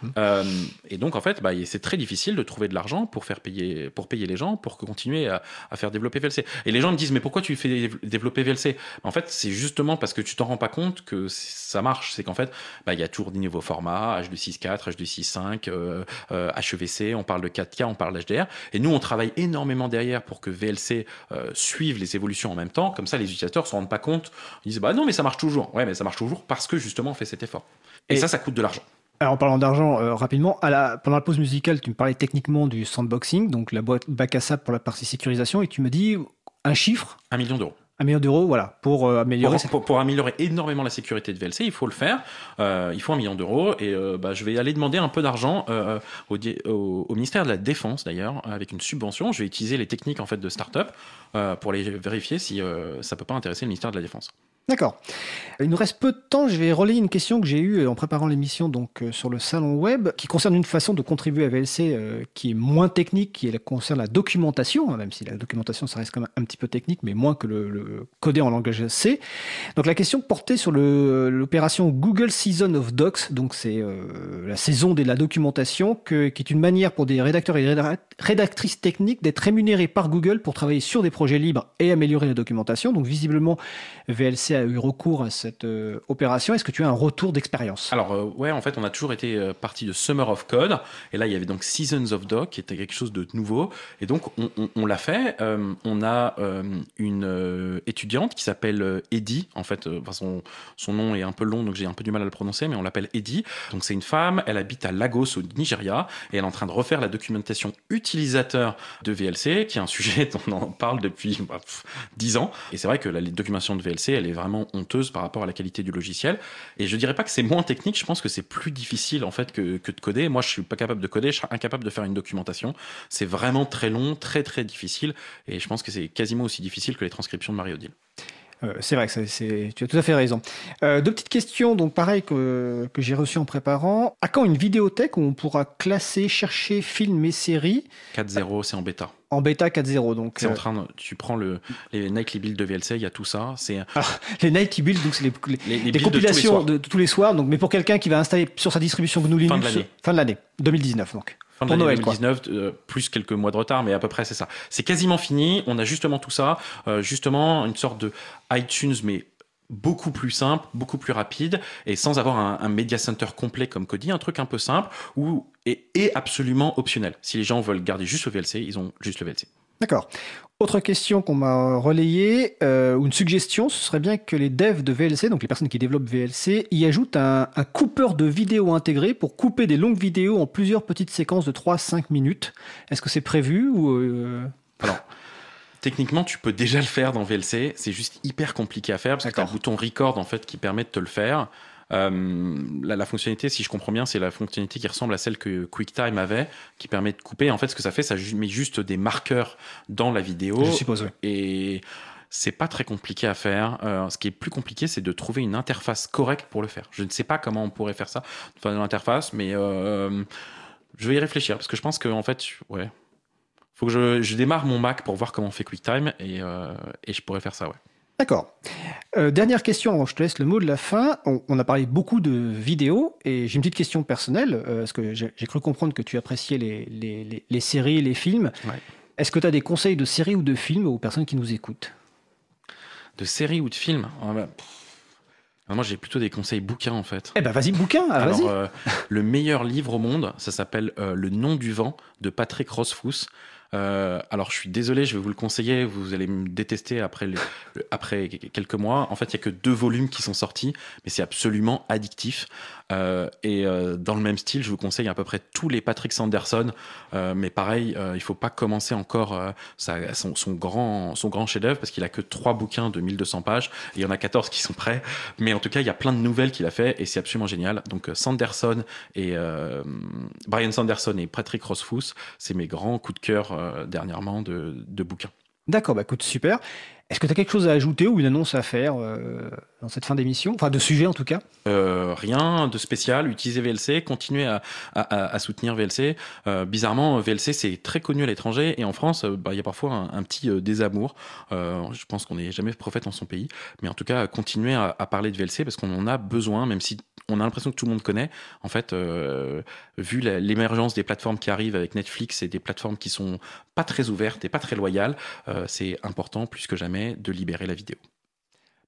Et donc en fait, bah, c'est très difficile de trouver de l'argent pour faire payer, pour payer les gens, pour continuer à, à faire développer VLC. Et les gens me disent mais pourquoi tu fais dév- développer VLC En fait, c'est justement parce que tu t'en rends pas compte que ça marche. C'est qu'en fait, bah, il y a toujours des nouveaux formats, H264, H265, euh, euh, HEVC, on parle de 4K, on parle d'HDR. Et nous, on travaille énormément derrière pour que VLC euh, suive les évolutions en même temps. Comme ça, les utilisateurs se rendent pas compte. Ils disent bah non, mais ça marche toujours. Ouais, mais ça marche toujours parce que justement, on fait cet effort. Et, Et- ça, ça coûte de l'argent. Alors, en parlant d'argent, euh, rapidement, à la, pendant la pause musicale, tu me parlais techniquement du sandboxing, donc la boîte bac à sable pour la partie sécurisation, et tu me dis un chiffre, Un million d'euros. un million d'euros, voilà, pour euh, améliorer Pour, cette... pour- pour améliorer énormément la sécurité de VLC, il faut le faire. Euh, il faut un million d'euros et euh, bah, je vais aller demander un peu d'argent euh, au, di- au- au ministère de la Défense d'ailleurs avec une subvention. Je vais utiliser les techniques en fait de start-up euh, pour les vérifier si euh, ça peut pas intéresser le ministère de la Défense. D'accord. Il nous reste peu de temps. Je vais relayer une question que j'ai eue en préparant l'émission donc euh, sur le salon web, qui concerne une façon de contribuer à VLC euh, qui est moins technique, qui concerne la documentation, hein, même si la documentation ça reste quand même un petit peu technique, mais moins que le, en langage C. Donc la question portait sur l'opération Google Season of Docs. Donc c'est euh, la saison de la documentation, qui est une manière pour des rédacteurs et réda- rédactrices techniques d'être rémunérés par Google pour travailler sur des projets libres et améliorer la documentation. Donc visiblement VLC a eu recours à cette euh, opération. Est-ce que tu as un retour d'expérience? Alors euh, ouais, en fait, on a toujours été euh, parti de Summer of Code, et là il y avait donc Seasons of Doc, qui était quelque chose de nouveau, et donc on, l'a fait. Euh, on a une étudiante qui s'appelle Eddie, en fait, son, son nom est un peu long, donc j'ai un peu du mal à le prononcer, mais on l'appelle Eddie. Donc c'est une femme, elle habite à Lagos au Nigeria, et elle est en train de refaire la documentation utilisateur de VLC, qui est un sujet <laughs> dont on en parle depuis bah, pff, 10 ans. Et c'est vrai que la documentation de VLC, elle est vraiment honteuse par rapport à la qualité du logiciel. Et je dirais pas que c'est moins technique, je pense que c'est plus difficile en fait que, que de coder. Moi, je suis pas capable de coder, je suis incapable de faire une documentation. C'est vraiment très long, très très difficile. Et je pense que c'est quasiment aussi difficile que les transcriptions de Mario Deal. Euh, c'est vrai que tu as tout à fait raison. Euh, deux petites questions, donc pareil que, que j'ai reçues en préparant. À quand une vidéothèque où on pourra classer, chercher films et séries 4.0, c'est en bêta. En bêta 4.0 Donc C'est en euh, train de, tu prends le, les nightly builds de VLC, il y a tout ça. C'est les Nighty Builds, donc c'est les, les- les, les des builds de tous les compilations de, de tous les soirs. Donc, mais pour quelqu'un qui va installer sur sa distribution GNU Linux Fin de l'année. fin de l'année 2019 donc. Fin de Noël, quoi. 2019, euh, plus quelques mois de retard, mais à peu près c'est ça. C'est quasiment fini. On a justement tout ça, euh, justement une sorte de iTunes, mais beaucoup plus simple, beaucoup plus rapide, et sans avoir un, un media center complet comme Kodi, un truc un peu simple ou et, et absolument optionnel. Si les gens veulent garder juste le VLC, ils ont juste le VLC. D'accord. Autre question qu'on m'a relayée, euh, ou une suggestion, ce serait bien que les devs de VLC, donc les personnes qui développent VLC, y ajoutent un, un coupeur de vidéo intégré pour couper des longues vidéos en plusieurs petites séquences de 3-5 minutes. Est-ce que c'est prévu ou euh, Alors, techniquement, tu peux déjà le faire dans VLC. C'est juste hyper compliqué à faire parce que tu as un bouton record en fait qui permet de te le faire. Euh, la, la fonctionnalité, si je comprends bien, c'est la fonctionnalité qui ressemble à celle que QuickTime avait, qui permet de couper. En fait, ce que ça fait, ça met juste des marqueurs dans la vidéo. Je suppose, oui. Et c'est pas très compliqué à faire. Euh, ce qui est plus compliqué, c'est de trouver une interface correcte pour le faire. Je ne sais pas comment on pourrait faire ça dans l'interface, mais euh, je vais y réfléchir parce que je pense que en fait, ouais, faut que je, je démarre mon Mac pour voir comment on fait QuickTime et, euh, et je pourrais faire ça, ouais. D'accord. Euh, dernière question, je te laisse le mot de la fin. On, on a parlé beaucoup de vidéos et j'ai une petite question personnelle, euh, parce que j'ai cru comprendre que tu appréciais les, les, les- les séries, les films. Ouais. Est-ce que tu as des conseils de séries ou de films aux personnes qui nous écoutent? De séries ou de films? Ah bah. Ah, Moi, j'ai plutôt des conseils bouquins en fait. Eh ben vas-y, bouquin, ah, Alors, euh, le meilleur livre au monde, ça s'appelle euh, Le nom du vent de Patrick Rothfuss. Euh, alors, je suis désolé, je vais vous le conseiller. Vous allez me détester après, après quelques mois. En fait, il y a que deux volumes qui sont sortis, mais c'est absolument addictif. Euh, et euh, dans le même style, je vous conseille à peu près tous les Patrick Sanderson. Euh, mais pareil, il faut pas commencer encore son, grand, son grand chef-d'œuvre parce qu'il a que trois bouquins de 1200 pages. Il y en a 14 qui sont prêts. Mais en tout cas, il y a plein de nouvelles qu'il a fait et c'est absolument génial. Donc Sanderson et Brian Sanderson et Patrick Rothfuss, c'est mes grands coups de cœur dernièrement de, de bouquins. D'accord, bah écoute, super. Est-ce que tu as quelque chose à ajouter ou une annonce à faire euh, dans cette fin d'émission? Enfin, de sujet en tout cas? Euh, rien de spécial. Utilisez VLC, continuez à, soutenir VLC. Euh, bizarrement, VLC c'est très connu à l'étranger et en France, bah, il y a parfois un, petit désamour. Je pense qu'on n'est jamais prophète dans son pays, mais en tout cas, continuez à, parler de VLC parce qu'on en a besoin, même si on a l'impression que tout le monde connaît. En fait, vu l'émergence des plateformes qui arrivent avec Netflix et des plateformes qui sont pas très ouvertes et pas très loyales, c'est important plus que jamais de libérer la vidéo.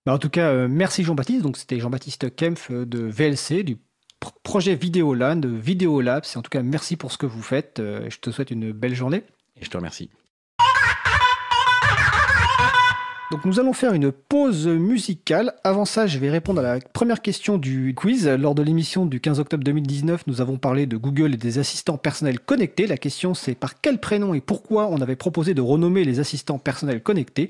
Bah, En tout cas, euh, merci Jean-Baptiste. Donc c'était Jean-Baptiste Kempf euh, de VLC, du pro- projet Vidéoland, de Vidéolabs. En tout cas, merci pour ce que vous faites. Euh, je te souhaite une belle journée. Et je te remercie. Donc nous allons faire une pause musicale. Avant ça, je vais répondre à la première question du quiz. Lors de l'émission du 15 octobre 2019, nous avons parlé de Google et des assistants personnels connectés. La question c'est par quel prénom et pourquoi on avait proposé de renommer les assistants personnels connectés?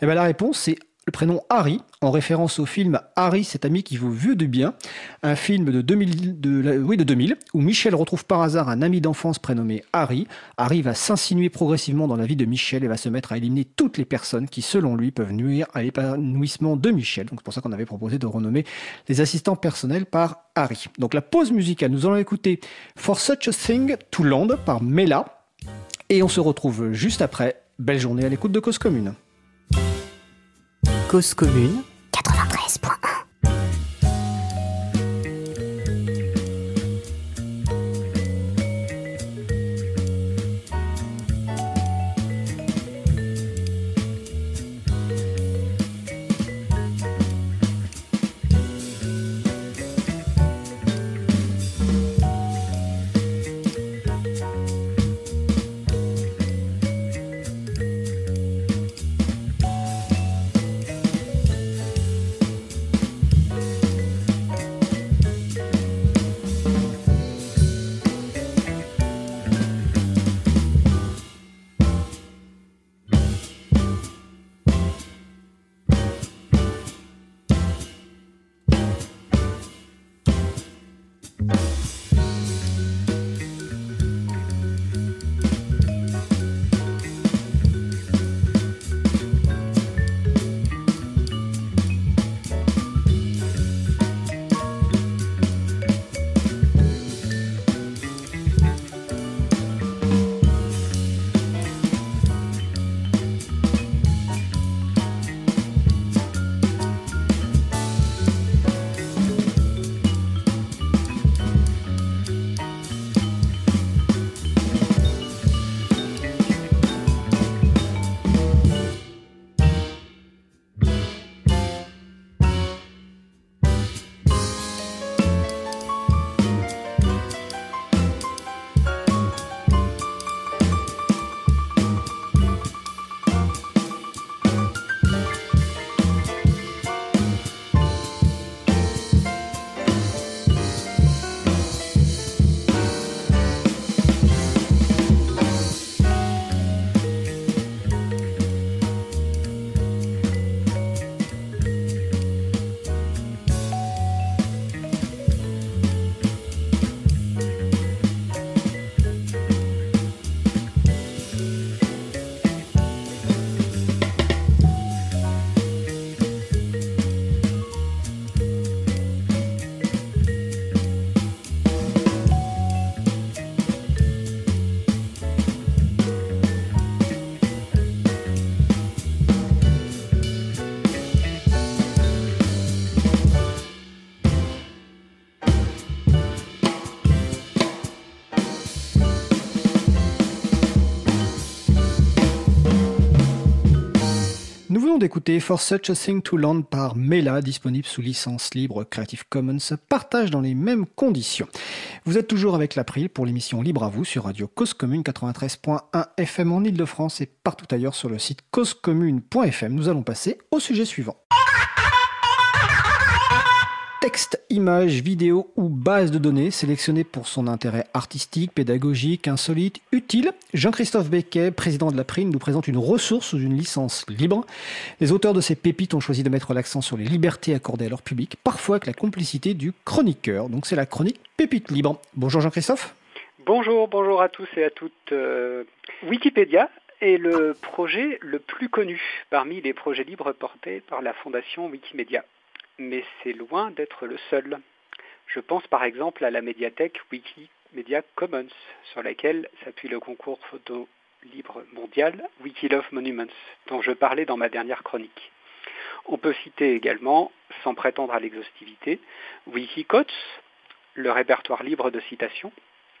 Et bien la réponse c'est le prénom Harry, en référence au film Harry, cet ami qui vaut vieux de bien, un film de 2000, de, oui, de 2000, où Michel retrouve par hasard un ami d'enfance prénommé Harry. Harry va s'insinuer progressivement dans la vie de Michel et va se mettre à éliminer toutes les personnes qui, selon lui, peuvent nuire à l'épanouissement de Michel. Donc c'est pour ça qu'on avait proposé de renommer les assistants personnels par Harry. Donc la pause musicale, nous allons écouter For Such a Thing to Land par Mela. Et on se retrouve juste après. Belle journée à l'écoute de Cause Commune. Cause commune. 93.1 d'écouter For Such a Thing to Land par Mela, disponible sous licence libre Creative Commons, partage dans les mêmes conditions. Vous êtes toujours avec l'April pour l'émission Libre à vous sur Radio Cause Commune 93.1 FM en Ile-de-France et partout ailleurs sur le site causecommune.fm. Nous allons passer au sujet suivant. Texte, images, vidéos ou base de données sélectionnées pour son intérêt artistique, pédagogique, insolite, utile. Jean-Christophe Becquet, président de la Prime, nous présente une ressource sous une licence libre. Les auteurs de ces pépites ont choisi de mettre l'accent sur les libertés accordées à leur public, parfois avec la complicité du chroniqueur. Donc c'est la chronique Pépite libre. Bonjour Jean-Christophe. Bonjour, bonjour à tous et à toutes. Euh, Wikipédia est le projet le plus connu parmi les projets libres portés par la fondation Wikimedia mais c'est loin d'être le seul. Je pense par exemple à la médiathèque Wikimedia Commons, sur laquelle s'appuie le concours photo libre mondial Wikilove Monuments, dont je parlais dans ma dernière chronique. On peut citer également, sans prétendre à l'exhaustivité, Wikicodes, le répertoire libre de citations,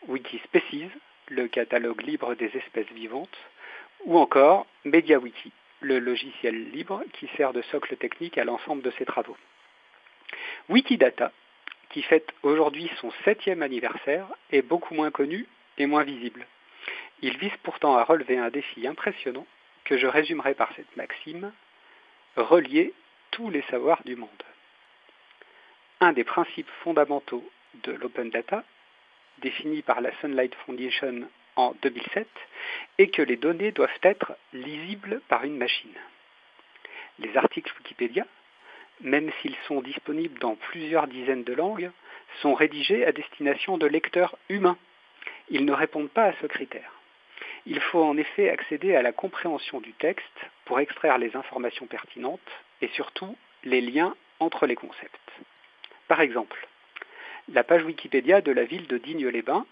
Wikispecies, le catalogue libre des espèces vivantes, ou encore MediaWiki, le logiciel libre qui sert de socle technique à l'ensemble de ces travaux. Wikidata, qui fête aujourd'hui son septième anniversaire, est beaucoup moins connu et moins visible. Il vise pourtant à relever un défi impressionnant que je résumerai par cette maxime relier tous les savoirs du monde. Un des principes fondamentaux de l'open data, défini par la Sunlight Foundation en 2007, est que les données doivent être lisibles par une machine. Les articles Wikipédia même s'ils sont disponibles dans plusieurs dizaines de langues, sont rédigés à destination de lecteurs humains. Ils ne répondent pas à ce critère. Il faut en effet accéder à la compréhension du texte pour extraire les informations pertinentes et surtout les liens entre les concepts. Par exemple, la page Wikipédia de la ville de Digne-les-Bains,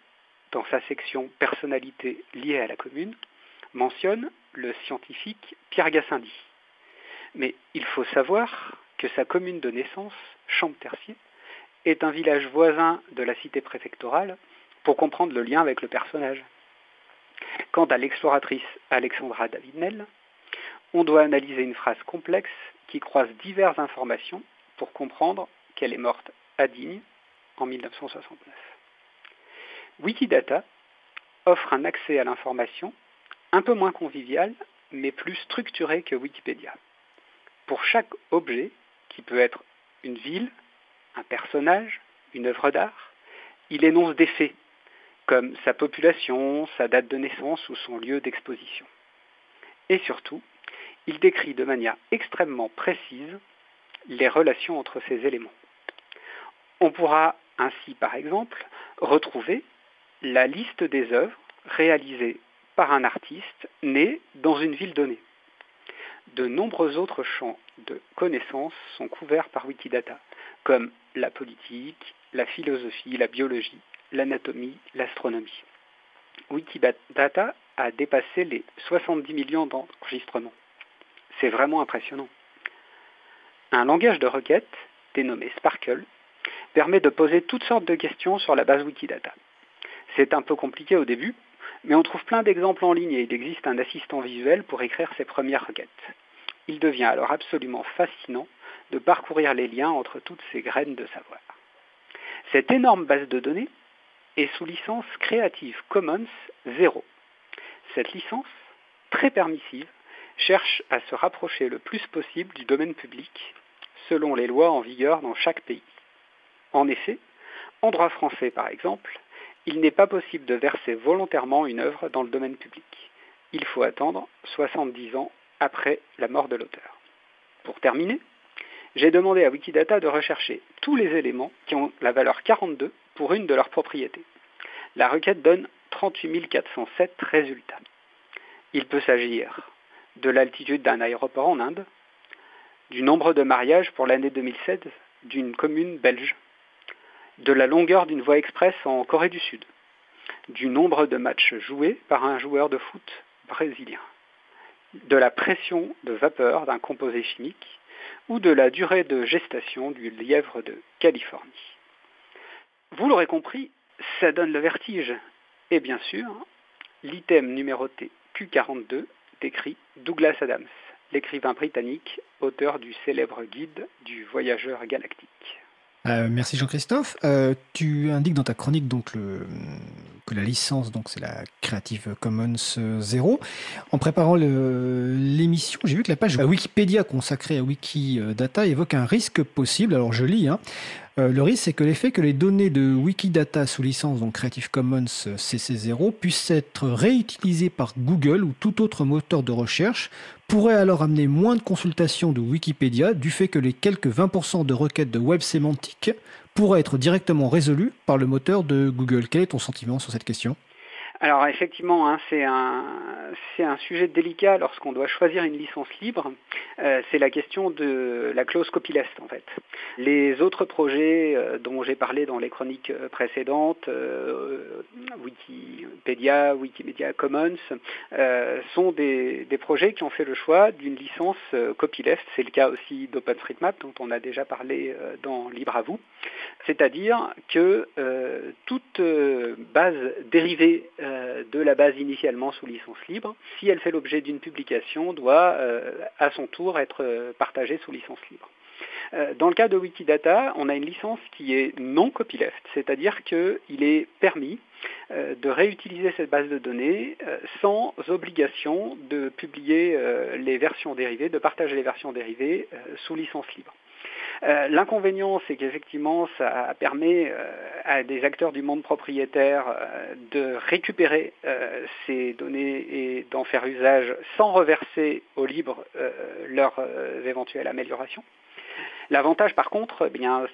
dans sa section Personnalité liée à la commune, mentionne le scientifique Pierre Gassendi. Mais il faut savoir que sa commune de naissance, Champtercier, est un village voisin de la cité préfectorale pour comprendre le lien avec le personnage. Quant à l'exploratrice Alexandra Davidnel, on doit analyser une phrase complexe qui croise diverses informations pour comprendre qu'elle est morte à Digne en 1969. Wikidata offre un accès à l'information un peu moins convivial, mais plus structuré que Wikipédia. Pour chaque objet, qui peut être une ville, un personnage, une œuvre d'art, il énonce des faits, comme sa population, sa date de naissance ou son lieu d'exposition. Et surtout, il décrit de manière extrêmement précise les relations entre ces éléments. On pourra ainsi, par exemple, retrouver la liste des œuvres réalisées par un artiste né dans une ville donnée de nombreux autres champs de connaissances sont couverts par Wikidata, comme la politique, la philosophie, la biologie, l'anatomie, l'astronomie. Wikidata a dépassé les 70 millions d'enregistrements. C'est vraiment impressionnant. Un langage de requête, dénommé Sparkle, permet de poser toutes sortes de questions sur la base Wikidata. C'est un peu compliqué au début, mais on trouve plein d'exemples en ligne et il existe un assistant visuel pour écrire ses premières requêtes. Il devient alors absolument fascinant de parcourir les liens entre toutes ces graines de savoir. Cette énorme base de données est sous licence Creative Commons 0. Cette licence, très permissive, cherche à se rapprocher le plus possible du domaine public, selon les lois en vigueur dans chaque pays. En effet, en droit français par exemple, il n'est pas possible de verser volontairement une œuvre dans le domaine public. Il faut attendre 70 ans après la mort de l'auteur. Pour terminer, j'ai demandé à Wikidata de rechercher tous les éléments qui ont la valeur 42 pour une de leurs propriétés. La requête donne 38 407 résultats. Il peut s'agir de l'altitude d'un aéroport en Inde, du nombre de mariages pour l'année 2016 d'une commune belge, de la longueur d'une voie express en Corée du Sud, du nombre de matchs joués par un joueur de foot brésilien, de la pression de vapeur d'un composé chimique ou de la durée de gestation du lièvre de Californie. Vous l'aurez compris, ça donne le vertige. Et bien sûr, l'item numéroté Q42 décrit Douglas Adams, l'écrivain britannique, auteur du célèbre guide du voyageur galactique. Euh, merci Jean-Christophe. Euh, tu indiques dans ta chronique donc le, que la licence donc c'est la Creative Commons 0. En préparant l'émission, j'ai vu que la page Wikipédia consacrée à Wikidata évoque un risque possible. Alors je lis. hein. Euh, le risque, c'est que l'effet que les données de Wikidata sous licence, donc Creative Commons CC0, puissent être réutilisées par Google ou tout autre moteur de recherche, pourrait alors amener moins de consultations de Wikipédia du fait que les quelques 20% de requêtes de web sémantique pourraient être directement résolues par le moteur de Google. Quel est ton sentiment sur cette question? Alors effectivement, hein, c'est un, sujet délicat lorsqu'on doit choisir une licence libre. Euh, c'est la question de la clause copyleft en fait. Les autres projets euh, dont j'ai parlé dans les chroniques euh, précédentes, euh, Wikipédia, Wikimedia Commons, sont des, des projets qui ont fait le choix d'une licence copyleft. C'est le cas aussi d'OpenStreetMap dont on a déjà parlé dans Libre à vous. C'est-à-dire que toute base dérivée euh, de la base initialement sous licence libre, si elle fait l'objet d'une publication, doit euh, à son tour être euh, partagée sous licence libre. Dans le cas de Wikidata, on a une licence qui est non copyleft, c'est-à-dire qu'il est permis de réutiliser cette base de données sans obligation de publier les versions dérivées, de partager les versions dérivées sous licence libre. Euh, L'inconvénient, c'est qu'effectivement, ça permet euh, à des acteurs du monde propriétaire euh, de récupérer ces données et d'en faire usage sans reverser au libre leurs éventuelles améliorations. L'avantage, par contre, eh bien,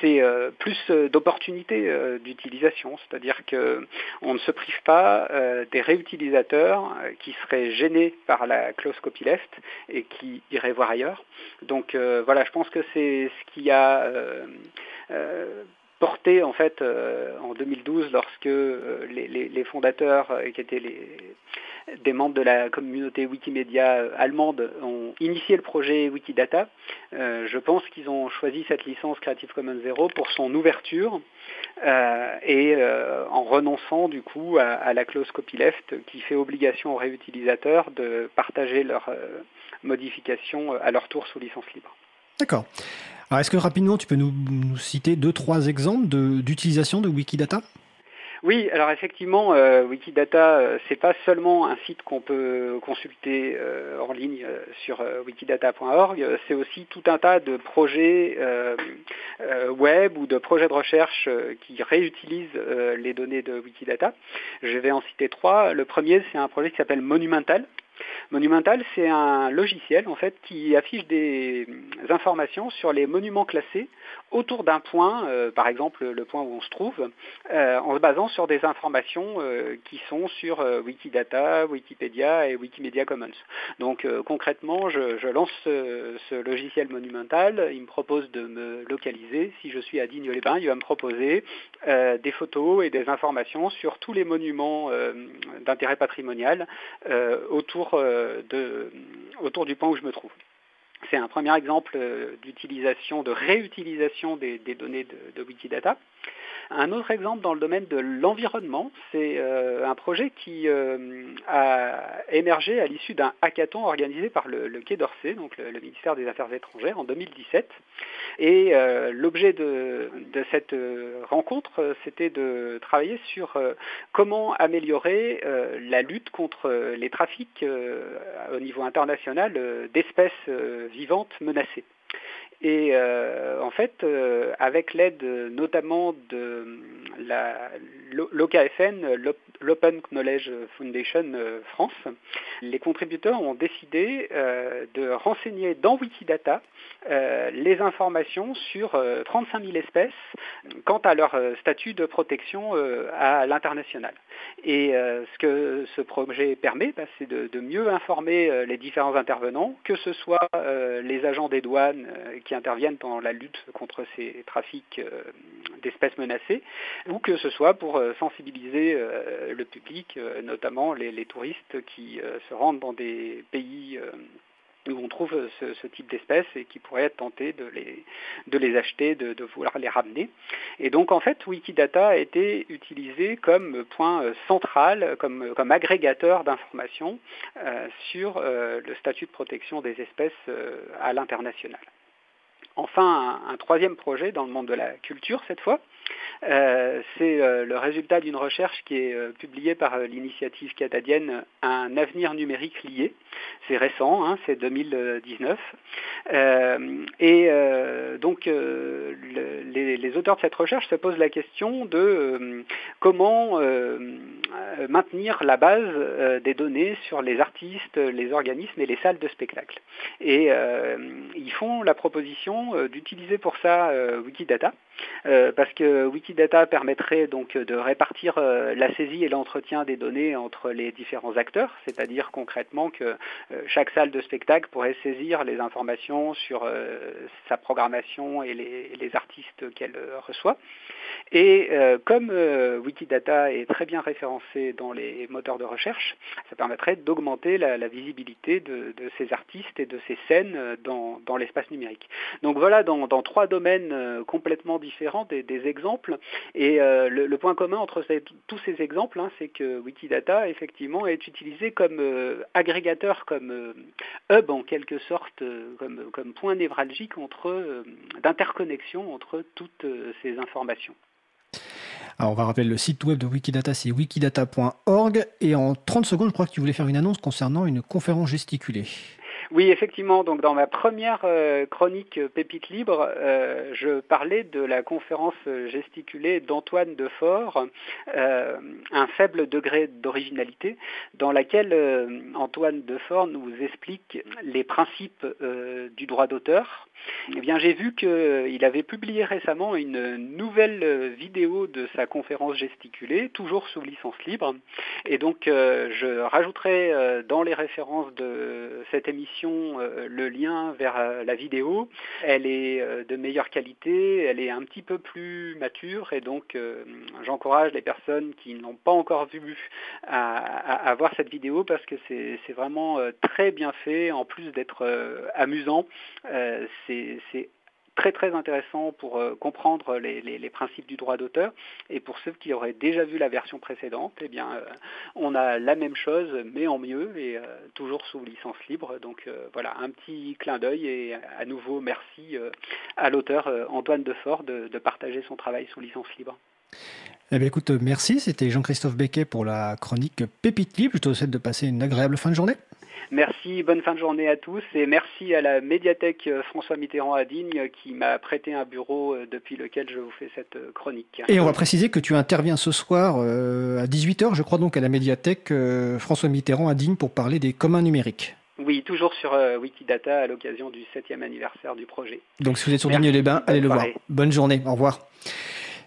c'est euh, plus euh, d'opportunités euh, d'utilisation, c'est-à-dire que on ne se prive pas euh, des réutilisateurs qui seraient gênés par la clause copyleft et qui iraient voir ailleurs. Donc voilà, je pense que c'est ce qui a porté en fait euh, en 2012 lorsque euh, les, fondateurs euh, qui étaient des membres de la communauté Wikimedia allemande ont initié le projet Wikidata. Je pense qu'ils ont choisi cette licence Creative Commons 0 pour son ouverture et en renonçant du coup à, la clause copyleft qui fait obligation aux réutilisateurs de partager leurs modifications à leur tour sous licence libre. D'accord. Alors est-ce que rapidement tu peux nous, citer deux, trois exemples d'utilisation de, Wikidata? Oui, alors effectivement, euh, Wikidata, euh, c'est pas seulement un site qu'on peut consulter euh, en ligne euh, sur wikidata.org, c'est aussi tout un tas de projets web ou de projets de recherche qui réutilisent les données de Wikidata. Je vais en citer trois. Le premier, c'est un projet qui s'appelle Monumental. Monumental, c'est un logiciel qui affiche des informations sur les monuments classés autour d'un point, euh, par exemple le point où on se trouve, euh, en se basant sur des informations euh, qui sont sur euh, Wikidata, Wikipédia et Wikimedia Commons. Donc euh, concrètement, je, je lance ce, ce logiciel monumental, il me propose de me localiser. Si je suis à Digne-les-Bains, il va me proposer euh, des photos et des informations sur tous les monuments d'intérêt patrimonial autour, de, autour du point où je me trouve. C'est un premier exemple euh, d'utilisation, de réutilisation des, données de Wikidata. Un autre exemple dans le domaine de l'environnement, c'est euh, un projet qui euh, a émergé à l'issue d'un hackathon organisé par le, Quai d'Orsay, le, ministère des Affaires étrangères, en 2017. Et euh, l'objet de, cette rencontre, c'était de travailler sur comment améliorer la lutte contre les trafics au niveau international d'espèces vivantes menacées. Et euh, en fait, euh, avec l'aide notamment de la l'OKFN, l'Open Knowledge Foundation euh, France, les contributeurs ont décidé euh, de renseigner dans Wikidata euh, les informations sur euh, 35 000 espèces quant à leur euh, statut de protection euh, à l'international. Et euh, ce que ce projet permet, bah, c'est de, de, mieux informer euh, les différents intervenants, que ce soit euh, les agents des douanes euh, qui interviennent dans la lutte contre ces trafics euh, d'espèces menacées, ou que ce soit pour euh, sensibiliser euh, le public, notamment les, touristes qui se rendent dans des pays où on trouve ce, type d'espèces et qui pourraient être tentés de les, acheter, de, vouloir les ramener. Et donc en fait, Wikidata a été utilisé comme point central, comme, comme agrégateur d'informations sur le statut de protection des espèces à l'international. Enfin, un, troisième projet dans le monde de la culture cette fois, euh, c'est euh, le résultat d'une recherche qui est euh, publiée par l'initiative canadienne Un avenir numérique lié. C'est récent, hein, c'est 2019. et donc, le, les, les, auteurs de cette recherche se posent la question de comment maintenir la base des données sur les artistes, les organismes et les salles de spectacle. Et ils font la proposition d'utiliser pour ça Wikidata, parce que Wikidata permettrait donc de répartir euh, la saisie et l'entretien des données entre les différents acteurs, c'est-à-dire concrètement que euh, chaque salle de spectacle pourrait saisir les informations sur euh, sa programmation et les, artistes qu'elle reçoit. Et comme Wikidata est très bien référencé dans les moteurs de recherche, ça permettrait d'augmenter la, visibilité de, ces artistes et de ces scènes dans, dans l'espace numérique. Donc voilà, dans, dans trois domaines complètement différents, des, des exemples et euh, le, point commun entre tous ces exemples, hein, c'est que Wikidata, effectivement, est utilisé comme euh, agrégateur, comme euh, hub en quelque sorte, comme, point névralgique d'interconnexion entre toutes ces informations. Alors on va rappeler le site web de Wikidata, c'est wikidata.org. Et en 30 secondes, je crois que tu voulais faire une annonce concernant une conférence gesticulée. Oui, effectivement. Donc, dans ma première euh, chronique Pépite libre, euh, je parlais de la conférence gesticulée d'Antoine Defort, euh, un faible degré d'originalité, dans laquelle euh, Antoine Defort nous explique les principes euh, du droit d'auteur. Eh bien, j'ai vu qu'il avait publié récemment une nouvelle vidéo de sa conférence gesticulée, toujours sous licence libre. Et donc, euh, je rajouterai dans les références de cette émission euh, le lien vers euh, la vidéo. Elle est euh, de meilleure qualité, elle est un petit peu plus mature et donc j'encourage les personnes qui n'ont pas encore vu à, voir cette vidéo parce que c'est vraiment très bien fait, en plus d'être amusant. C'est très très intéressant pour euh, comprendre les, principes du droit d'auteur. Et pour ceux qui auraient déjà vu la version précédente, eh bien, euh, on a la même chose, mais en mieux et euh, toujours sous licence libre. Donc voilà, un petit clin d'œil et à nouveau merci à l'auteur Antoine Defort de, de partager son travail sous licence libre. Eh bien, écoute, merci. C'était Jean-Christophe Becquet pour la chronique Pépite Libre. Je te souhaite de passer une agréable fin de journée. Merci, bonne fin de journée à tous et merci à la médiathèque François Mitterrand à Digne qui m'a prêté un bureau depuis lequel je vous fais cette chronique. Et on va préciser que tu interviens ce soir euh, à 18h, je crois donc à la médiathèque euh, François Mitterrand à Digne pour parler des communs numériques. Oui, toujours sur euh, Wikidata à l'occasion du 7e anniversaire du projet. Donc si vous êtes sur Digne-les-Bains, allez le voir. Bonne journée, au revoir.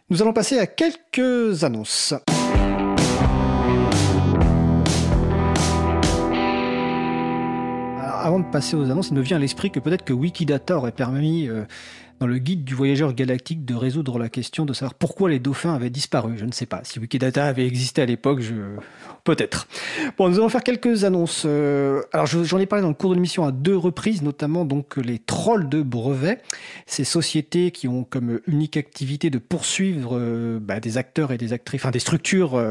Nous allons passer à quelques annonces. Avant de passer aux annonces, il me vient à l'esprit que peut-être que Wikidata aurait permis euh, dans le guide du voyageur galactique de résoudre la question de savoir pourquoi les dauphins avaient disparu. Je ne sais pas. Si Wikidata avait existé à l'époque, je... peut-être. Bon, nous allons faire quelques annonces. Euh, alors, j'en ai parlé dans le cours de l'émission à deux reprises, notamment donc les trolls de brevets, ces sociétés qui ont comme unique activité de poursuivre euh, bah, des acteurs et des actrices, enfin des structures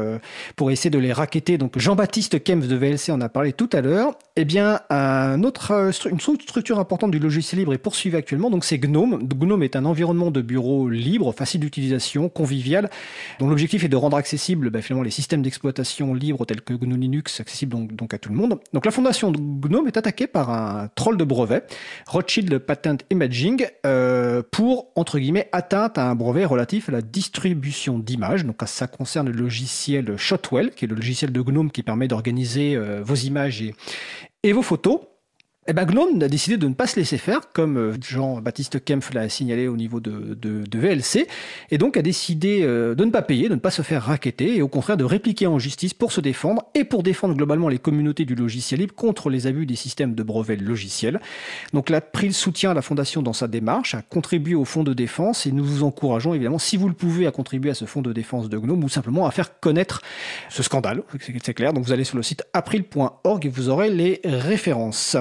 pour essayer de les raqueter. Donc, Jean-Baptiste Kempf de VLC en a parlé tout à l'heure. Eh autre, une structure importante du logiciel libre est poursuivie actuellement. Donc, c'est Gnome. Gnome est un environnement de bureau libre, facile d'utilisation, convivial, dont l'objectif est de rendre accessible bah, finalement les systèmes d'exploitation libres tels que GNU Linux, accessibles donc, à tout le monde. Donc la fondation de Gnome est attaquée par un troll de brevet, Rothschild Patent Imaging, euh, pour entre guillemets atteinte à un brevet relatif à la distribution d'images. Donc ça concerne le logiciel Shotwell, qui est le logiciel de Gnome qui permet d'organiser euh, vos images et, et vos photos. Eh ben, Gnome a décidé de ne pas se laisser faire, comme Jean-Baptiste Kempf l'a signalé au niveau de, de, de, VLC, et donc a décidé de ne pas payer, de ne pas se faire raqueter, et au contraire de répliquer en justice pour se défendre, et pour défendre globalement les communautés du logiciel libre contre les abus des systèmes de brevets logiciels. Donc l'April soutient la Fondation dans sa démarche, a contribué au fonds de défense, et nous vous encourageons évidemment, si vous le pouvez, à contribuer à ce fonds de défense de Gnome, ou simplement à faire connaître ce scandale, c'est clair. Donc vous allez sur le site april.org et vous aurez les références.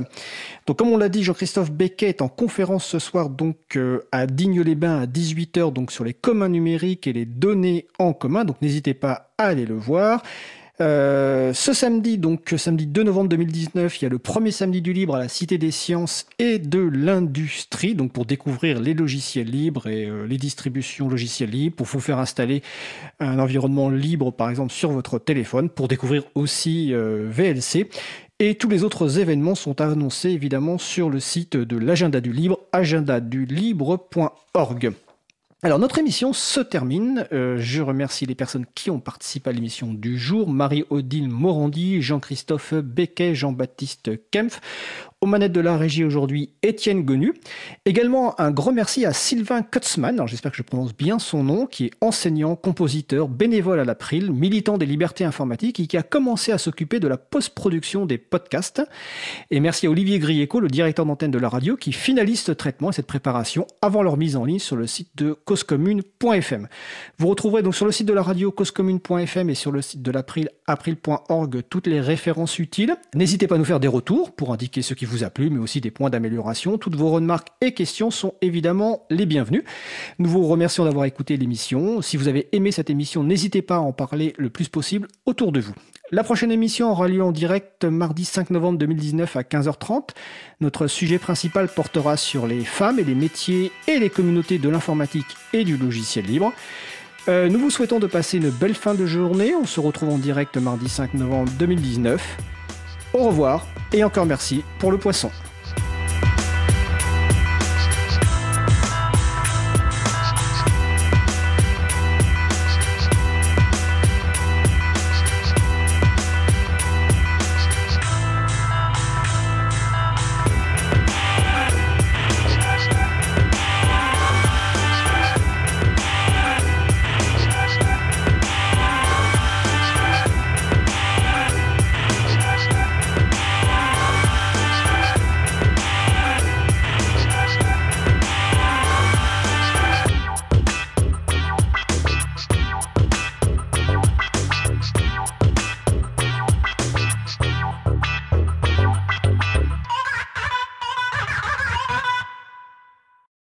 Donc comme on l'a dit, Jean-Christophe Becquet est en conférence ce soir donc euh, à Digne-les-Bains à 18h donc sur les communs numériques et les données en commun. Donc n'hésitez pas à aller le voir. Euh, ce samedi, donc samedi 2 novembre 2019, il y a le premier samedi du libre à la Cité des Sciences et de l'Industrie, donc pour découvrir les logiciels libres et euh, les distributions logiciels libres, pour vous faire installer un environnement libre, par exemple, sur votre téléphone, pour découvrir aussi VLC. Et tous les autres événements sont annoncés évidemment sur le site de l'agenda du libre, agendadulibre.org. Alors notre émission se termine. Euh, je remercie les personnes qui ont participé à l'émission du jour. Marie-Odile Morandi, Jean-Christophe Becquet, Jean-Baptiste Kempf. Aux manettes de la régie aujourd'hui, Étienne Gonu. Également un grand merci à Sylvain Kutzmann, alors j'espère que je prononce bien son nom, qui est enseignant, compositeur, bénévole à l'April, militant des libertés informatiques et qui a commencé à s'occuper de la post-production des podcasts. Et merci à Olivier Grieco, le directeur d'antenne de la radio, qui finalise ce traitement et cette préparation avant leur mise en ligne sur le site de causecommune.fm. Vous retrouverez donc sur le site de la radio causecommune.fm et sur le site de l'April, april.org, toutes les références utiles. N'hésitez pas à nous faire des retours pour indiquer ce qui vous a plu, mais aussi des points d'amélioration. Toutes vos remarques et questions sont évidemment les bienvenues. Nous vous remercions d'avoir écouté l'émission. Si vous avez aimé cette émission, n'hésitez pas à en parler le plus possible autour de vous. La prochaine émission aura lieu en direct mardi 5 novembre 2019 à 15h30. Notre sujet principal portera sur les femmes et les métiers et les communautés de l'informatique et du logiciel libre. Euh, nous vous souhaitons de passer une belle fin de journée. On se retrouve en direct mardi 5 novembre 2019. Au revoir et encore merci pour le poisson.